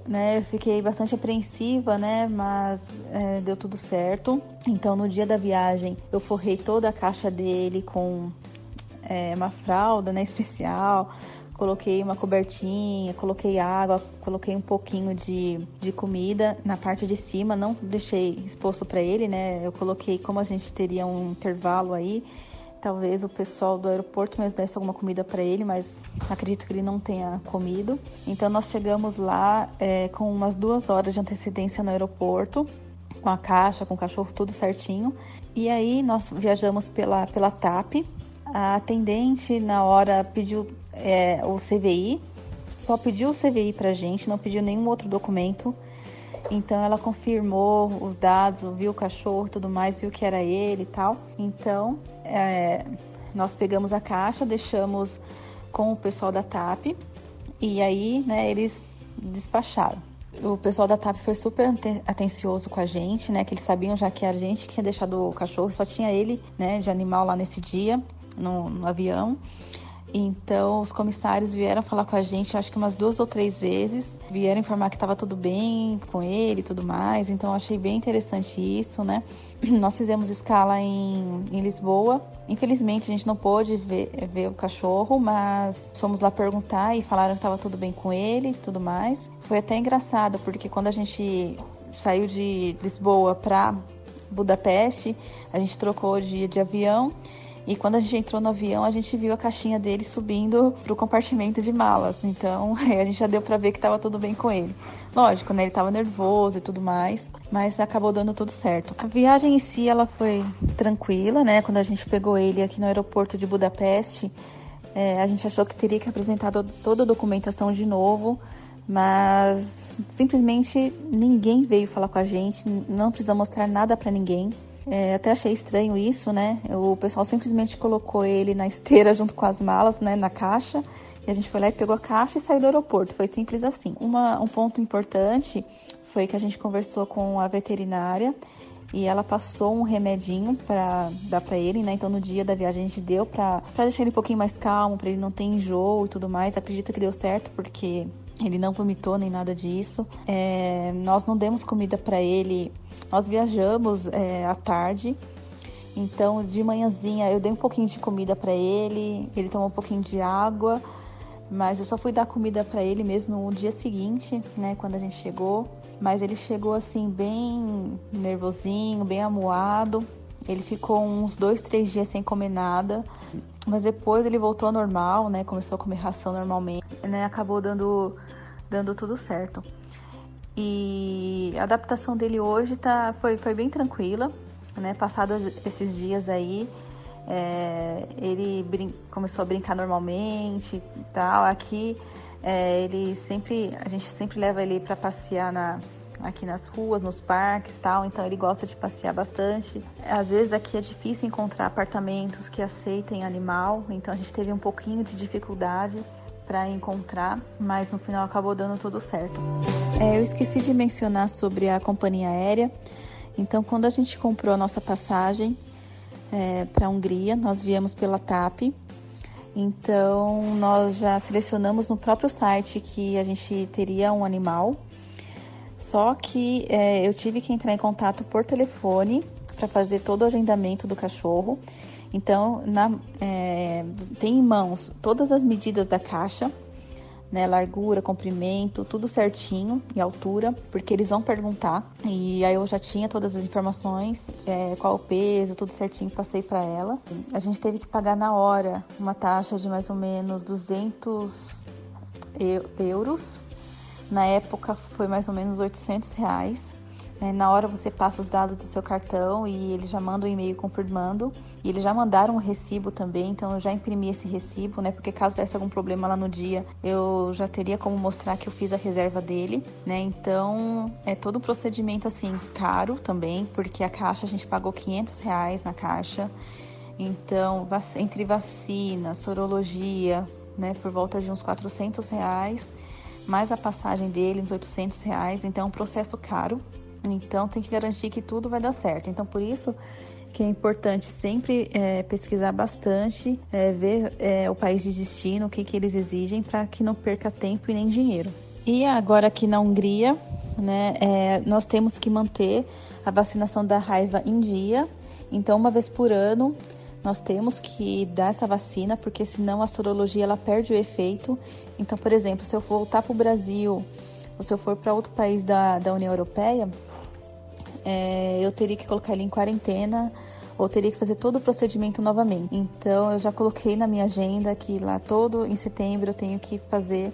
Né, eu fiquei bastante apreensiva, né? Mas é, deu tudo certo. Então, no dia da viagem, eu forrei toda a caixa dele com é, uma fralda, né? Especial coloquei uma cobertinha, coloquei água, coloquei um pouquinho de, de comida na parte de cima, não deixei exposto para ele, né? Eu coloquei como a gente teria um intervalo aí, talvez o pessoal do aeroporto mesmo desse alguma comida para ele, mas acredito que ele não tenha comido. Então nós chegamos lá é, com umas duas horas de antecedência no aeroporto, com a caixa, com o cachorro tudo certinho. E aí nós viajamos pela, pela TAP. A atendente na hora pediu é, o CVI, só pediu o CVI pra gente, não pediu nenhum outro documento. Então ela confirmou os dados, viu o cachorro tudo mais, viu que era ele e tal. Então é, nós pegamos a caixa, deixamos com o pessoal da TAP e aí né, eles despacharam. O pessoal da TAP foi super atencioso com a gente, né? Que eles sabiam já que a gente que tinha deixado o cachorro, só tinha ele, né, de animal lá nesse dia, no, no avião. Então, os comissários vieram falar com a gente, acho que umas duas ou três vezes, vieram informar que estava tudo bem com ele e tudo mais. Então, achei bem interessante isso, né? (clears throat) Nós fizemos escala em, em Lisboa. Infelizmente, a gente não pôde ver, ver o cachorro, mas fomos lá perguntar e falaram que estava tudo bem com ele e tudo mais. Foi até engraçado, porque quando a gente saiu de Lisboa para Budapeste, a gente trocou de, de avião e quando a gente entrou no avião, a gente viu a caixinha dele subindo pro compartimento de malas. Então, (laughs) a gente já deu para ver que tava tudo bem com ele. Lógico, né? Ele tava nervoso e tudo mais, mas acabou dando tudo certo. A viagem em si, ela foi tranquila, né? Quando a gente pegou ele aqui no aeroporto de Budapeste, é, a gente achou que teria que apresentar toda a documentação de novo, mas simplesmente ninguém veio falar com a gente, não precisa mostrar nada para ninguém. É, até achei estranho isso, né? O pessoal simplesmente colocou ele na esteira junto com as malas, né? Na caixa. E a gente foi lá e pegou a caixa e saiu do aeroporto. Foi simples assim. Uma, um ponto importante foi que a gente conversou com a veterinária e ela passou um remedinho para dar para ele, né? Então no dia da viagem a gente deu para deixar ele um pouquinho mais calmo, para ele não ter enjoo e tudo mais. Acredito que deu certo porque ele não vomitou nem nada disso. É, nós não demos comida para ele. Nós viajamos é, à tarde. Então de manhãzinha eu dei um pouquinho de comida para ele. Ele tomou um pouquinho de água. Mas eu só fui dar comida para ele mesmo no dia seguinte, né, quando a gente chegou. Mas ele chegou assim bem nervosinho, bem amuado. Ele ficou uns dois, três dias sem comer nada. Mas depois ele voltou ao normal, né? Começou a comer ração normalmente, né? Acabou dando, dando tudo certo. E a adaptação dele hoje tá, foi, foi bem tranquila, né? Passados esses dias aí, é, ele brin começou a brincar normalmente e tal. Aqui é, ele sempre, a gente sempre leva ele para passear na, aqui nas ruas, nos parques tal, então ele gosta de passear bastante. Às vezes aqui é difícil encontrar apartamentos que aceitem animal, então a gente teve um pouquinho de dificuldade para encontrar, mas no final acabou dando tudo certo. É, eu esqueci de mencionar sobre a companhia aérea. Então, quando a gente comprou a nossa passagem é, para a Hungria, nós viemos pela TAP. Então, nós já selecionamos no próprio site que a gente teria um animal. Só que é, eu tive que entrar em contato por telefone para fazer todo o agendamento do cachorro. Então, na, é, tem em mãos todas as medidas da caixa, né, largura, comprimento, tudo certinho e altura, porque eles vão perguntar. E aí eu já tinha todas as informações, é, qual o peso, tudo certinho, passei para ela. A gente teve que pagar na hora uma taxa de mais ou menos 200 euros. Na época foi mais ou menos 800 reais. É, na hora você passa os dados do seu cartão e ele já manda um e-mail confirmando. E eles já mandaram um recibo também, então eu já imprimi esse recibo, né? Porque caso desse algum problema lá no dia, eu já teria como mostrar que eu fiz a reserva dele, né? Então é todo um procedimento assim caro também, porque a caixa a gente pagou 500 reais na caixa. Então, entre vacina, sorologia, né, por volta de uns 400 reais, mais a passagem dele, uns 800 reais. Então, é um processo caro, então tem que garantir que tudo vai dar certo. Então por isso que é importante sempre é, pesquisar bastante, é, ver é, o país de destino, o que, que eles exigem, para que não perca tempo e nem dinheiro. E agora aqui na Hungria, né, é, nós temos que manter a vacinação da raiva em dia. Então, uma vez por ano, nós temos que dar essa vacina, porque senão a sorologia ela perde o efeito. Então, por exemplo, se eu voltar para o Brasil ou se eu for para outro país da, da União Europeia, é, eu teria que colocar ele em quarentena ou teria que fazer todo o procedimento novamente. Então eu já coloquei na minha agenda que lá todo em setembro eu tenho que fazer,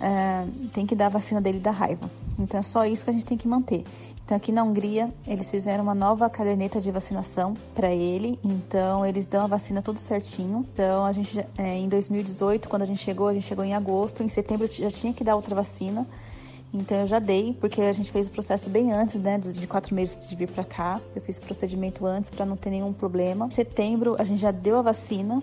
é, tem que dar a vacina dele da raiva. Então é só isso que a gente tem que manter. Então aqui na Hungria eles fizeram uma nova caderneta de vacinação para ele. Então eles dão a vacina tudo certinho. Então a gente é, em 2018 quando a gente chegou a gente chegou em agosto, em setembro já tinha que dar outra vacina. Então eu já dei, porque a gente fez o processo bem antes, né, de quatro meses de vir para cá. Eu fiz o procedimento antes para não ter nenhum problema. Em setembro a gente já deu a vacina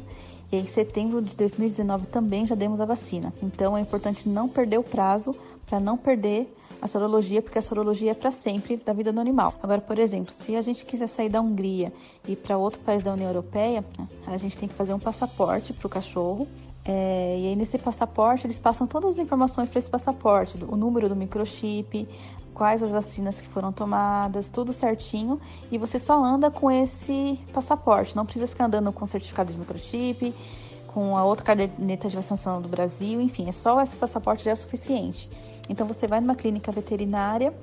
e em setembro de 2019 também já demos a vacina. Então é importante não perder o prazo para não perder a sorologia, porque a sorologia é para sempre da vida do animal. Agora, por exemplo, se a gente quiser sair da Hungria e ir para outro país da União Europeia, a gente tem que fazer um passaporte para o cachorro é, e aí nesse passaporte eles passam todas as informações para esse passaporte, o número do microchip, quais as vacinas que foram tomadas, tudo certinho. E você só anda com esse passaporte, não precisa ficar andando com certificado de microchip, com a outra caderneta de vacinação do Brasil, enfim, é só esse passaporte já é suficiente. Então você vai numa clínica veterinária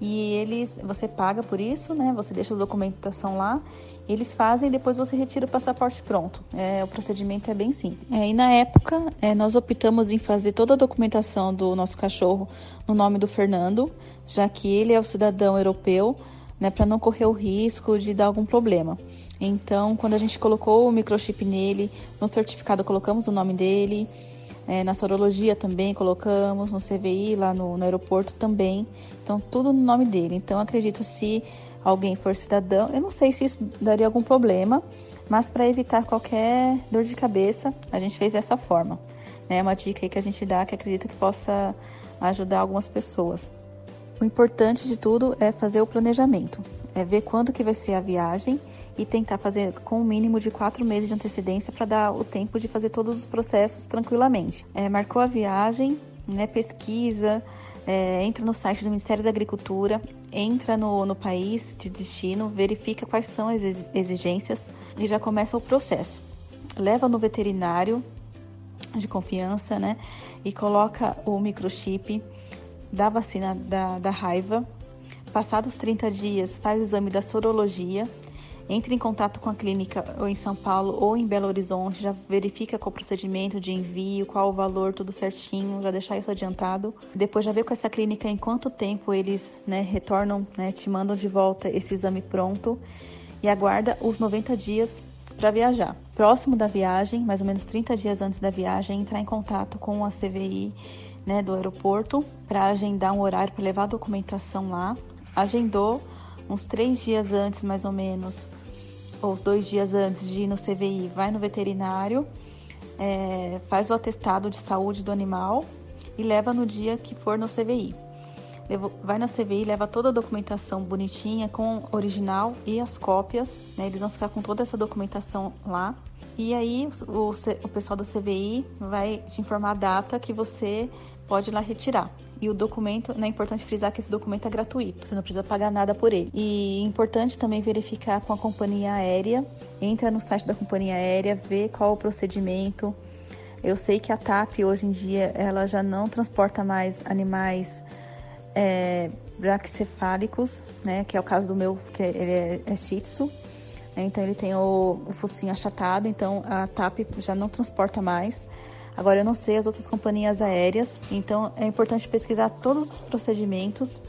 e eles, você paga por isso, né? Você deixa a documentação lá eles fazem depois você retira o passaporte pronto. É, o procedimento é bem simples. É, e na época, é, nós optamos em fazer toda a documentação do nosso cachorro no nome do Fernando, já que ele é o cidadão europeu, né, para não correr o risco de dar algum problema. Então, quando a gente colocou o microchip nele, no certificado colocamos o nome dele, é, na sorologia também colocamos, no CVI, lá no, no aeroporto também. Então, tudo no nome dele. Então, acredito se alguém for cidadão, eu não sei se isso daria algum problema, mas para evitar qualquer dor de cabeça, a gente fez dessa forma. É uma dica aí que a gente dá que acredito que possa ajudar algumas pessoas. O importante de tudo é fazer o planejamento, é ver quando que vai ser a viagem e tentar fazer com o um mínimo de quatro meses de antecedência para dar o tempo de fazer todos os processos tranquilamente. É, marcou a viagem, né, pesquisa, é, entra no site do Ministério da Agricultura, entra no, no país de destino, verifica quais são as exigências e já começa o processo. Leva no veterinário de confiança, né? E coloca o microchip da vacina da, da raiva. Passados 30 dias, faz o exame da sorologia entre em contato com a clínica ou em São Paulo ou em Belo Horizonte, já verifica qual o procedimento de envio, qual o valor, tudo certinho, já deixar isso adiantado. Depois já vê com essa clínica em quanto tempo eles né, retornam, né, te mandam de volta esse exame pronto e aguarda os 90 dias para viajar. Próximo da viagem, mais ou menos 30 dias antes da viagem, entrar em contato com a CVI né, do aeroporto para agendar um horário para levar a documentação lá. Agendou uns três dias antes, mais ou menos, ou dois dias antes de ir no CVI, vai no veterinário, é, faz o atestado de saúde do animal e leva no dia que for no CVI. Vai na CVI, leva toda a documentação bonitinha com original e as cópias, né? Eles vão ficar com toda essa documentação lá. E aí o, o pessoal da CVI vai te informar a data que você pode ir lá retirar. E o documento, né, é importante frisar que esse documento é gratuito, você não precisa pagar nada por ele. E é importante também verificar com a companhia aérea, entra no site da companhia aérea, vê qual o procedimento. Eu sei que a TAP hoje em dia ela já não transporta mais animais é, braquicefálicos, né, que é o caso do meu, que ele é, é shih tzu. Então ele tem o, o focinho achatado, então a TAP já não transporta mais. Agora eu não sei as outras companhias aéreas, então é importante pesquisar todos os procedimentos,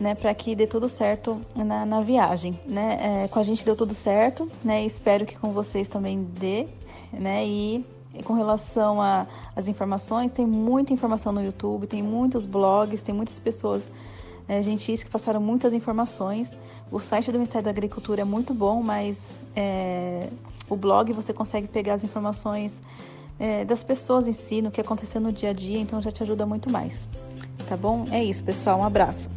né, para que dê tudo certo na, na viagem, né? É, com a gente deu tudo certo, né? Espero que com vocês também dê, né? E com relação às informações, tem muita informação no YouTube, tem muitos blogs, tem muitas pessoas é, gentis que passaram muitas informações. O site do Ministério da Agricultura é muito bom, mas é, o blog você consegue pegar as informações é, das pessoas em si, no que aconteceu no dia a dia, então já te ajuda muito mais. Tá bom? É isso, pessoal. Um abraço.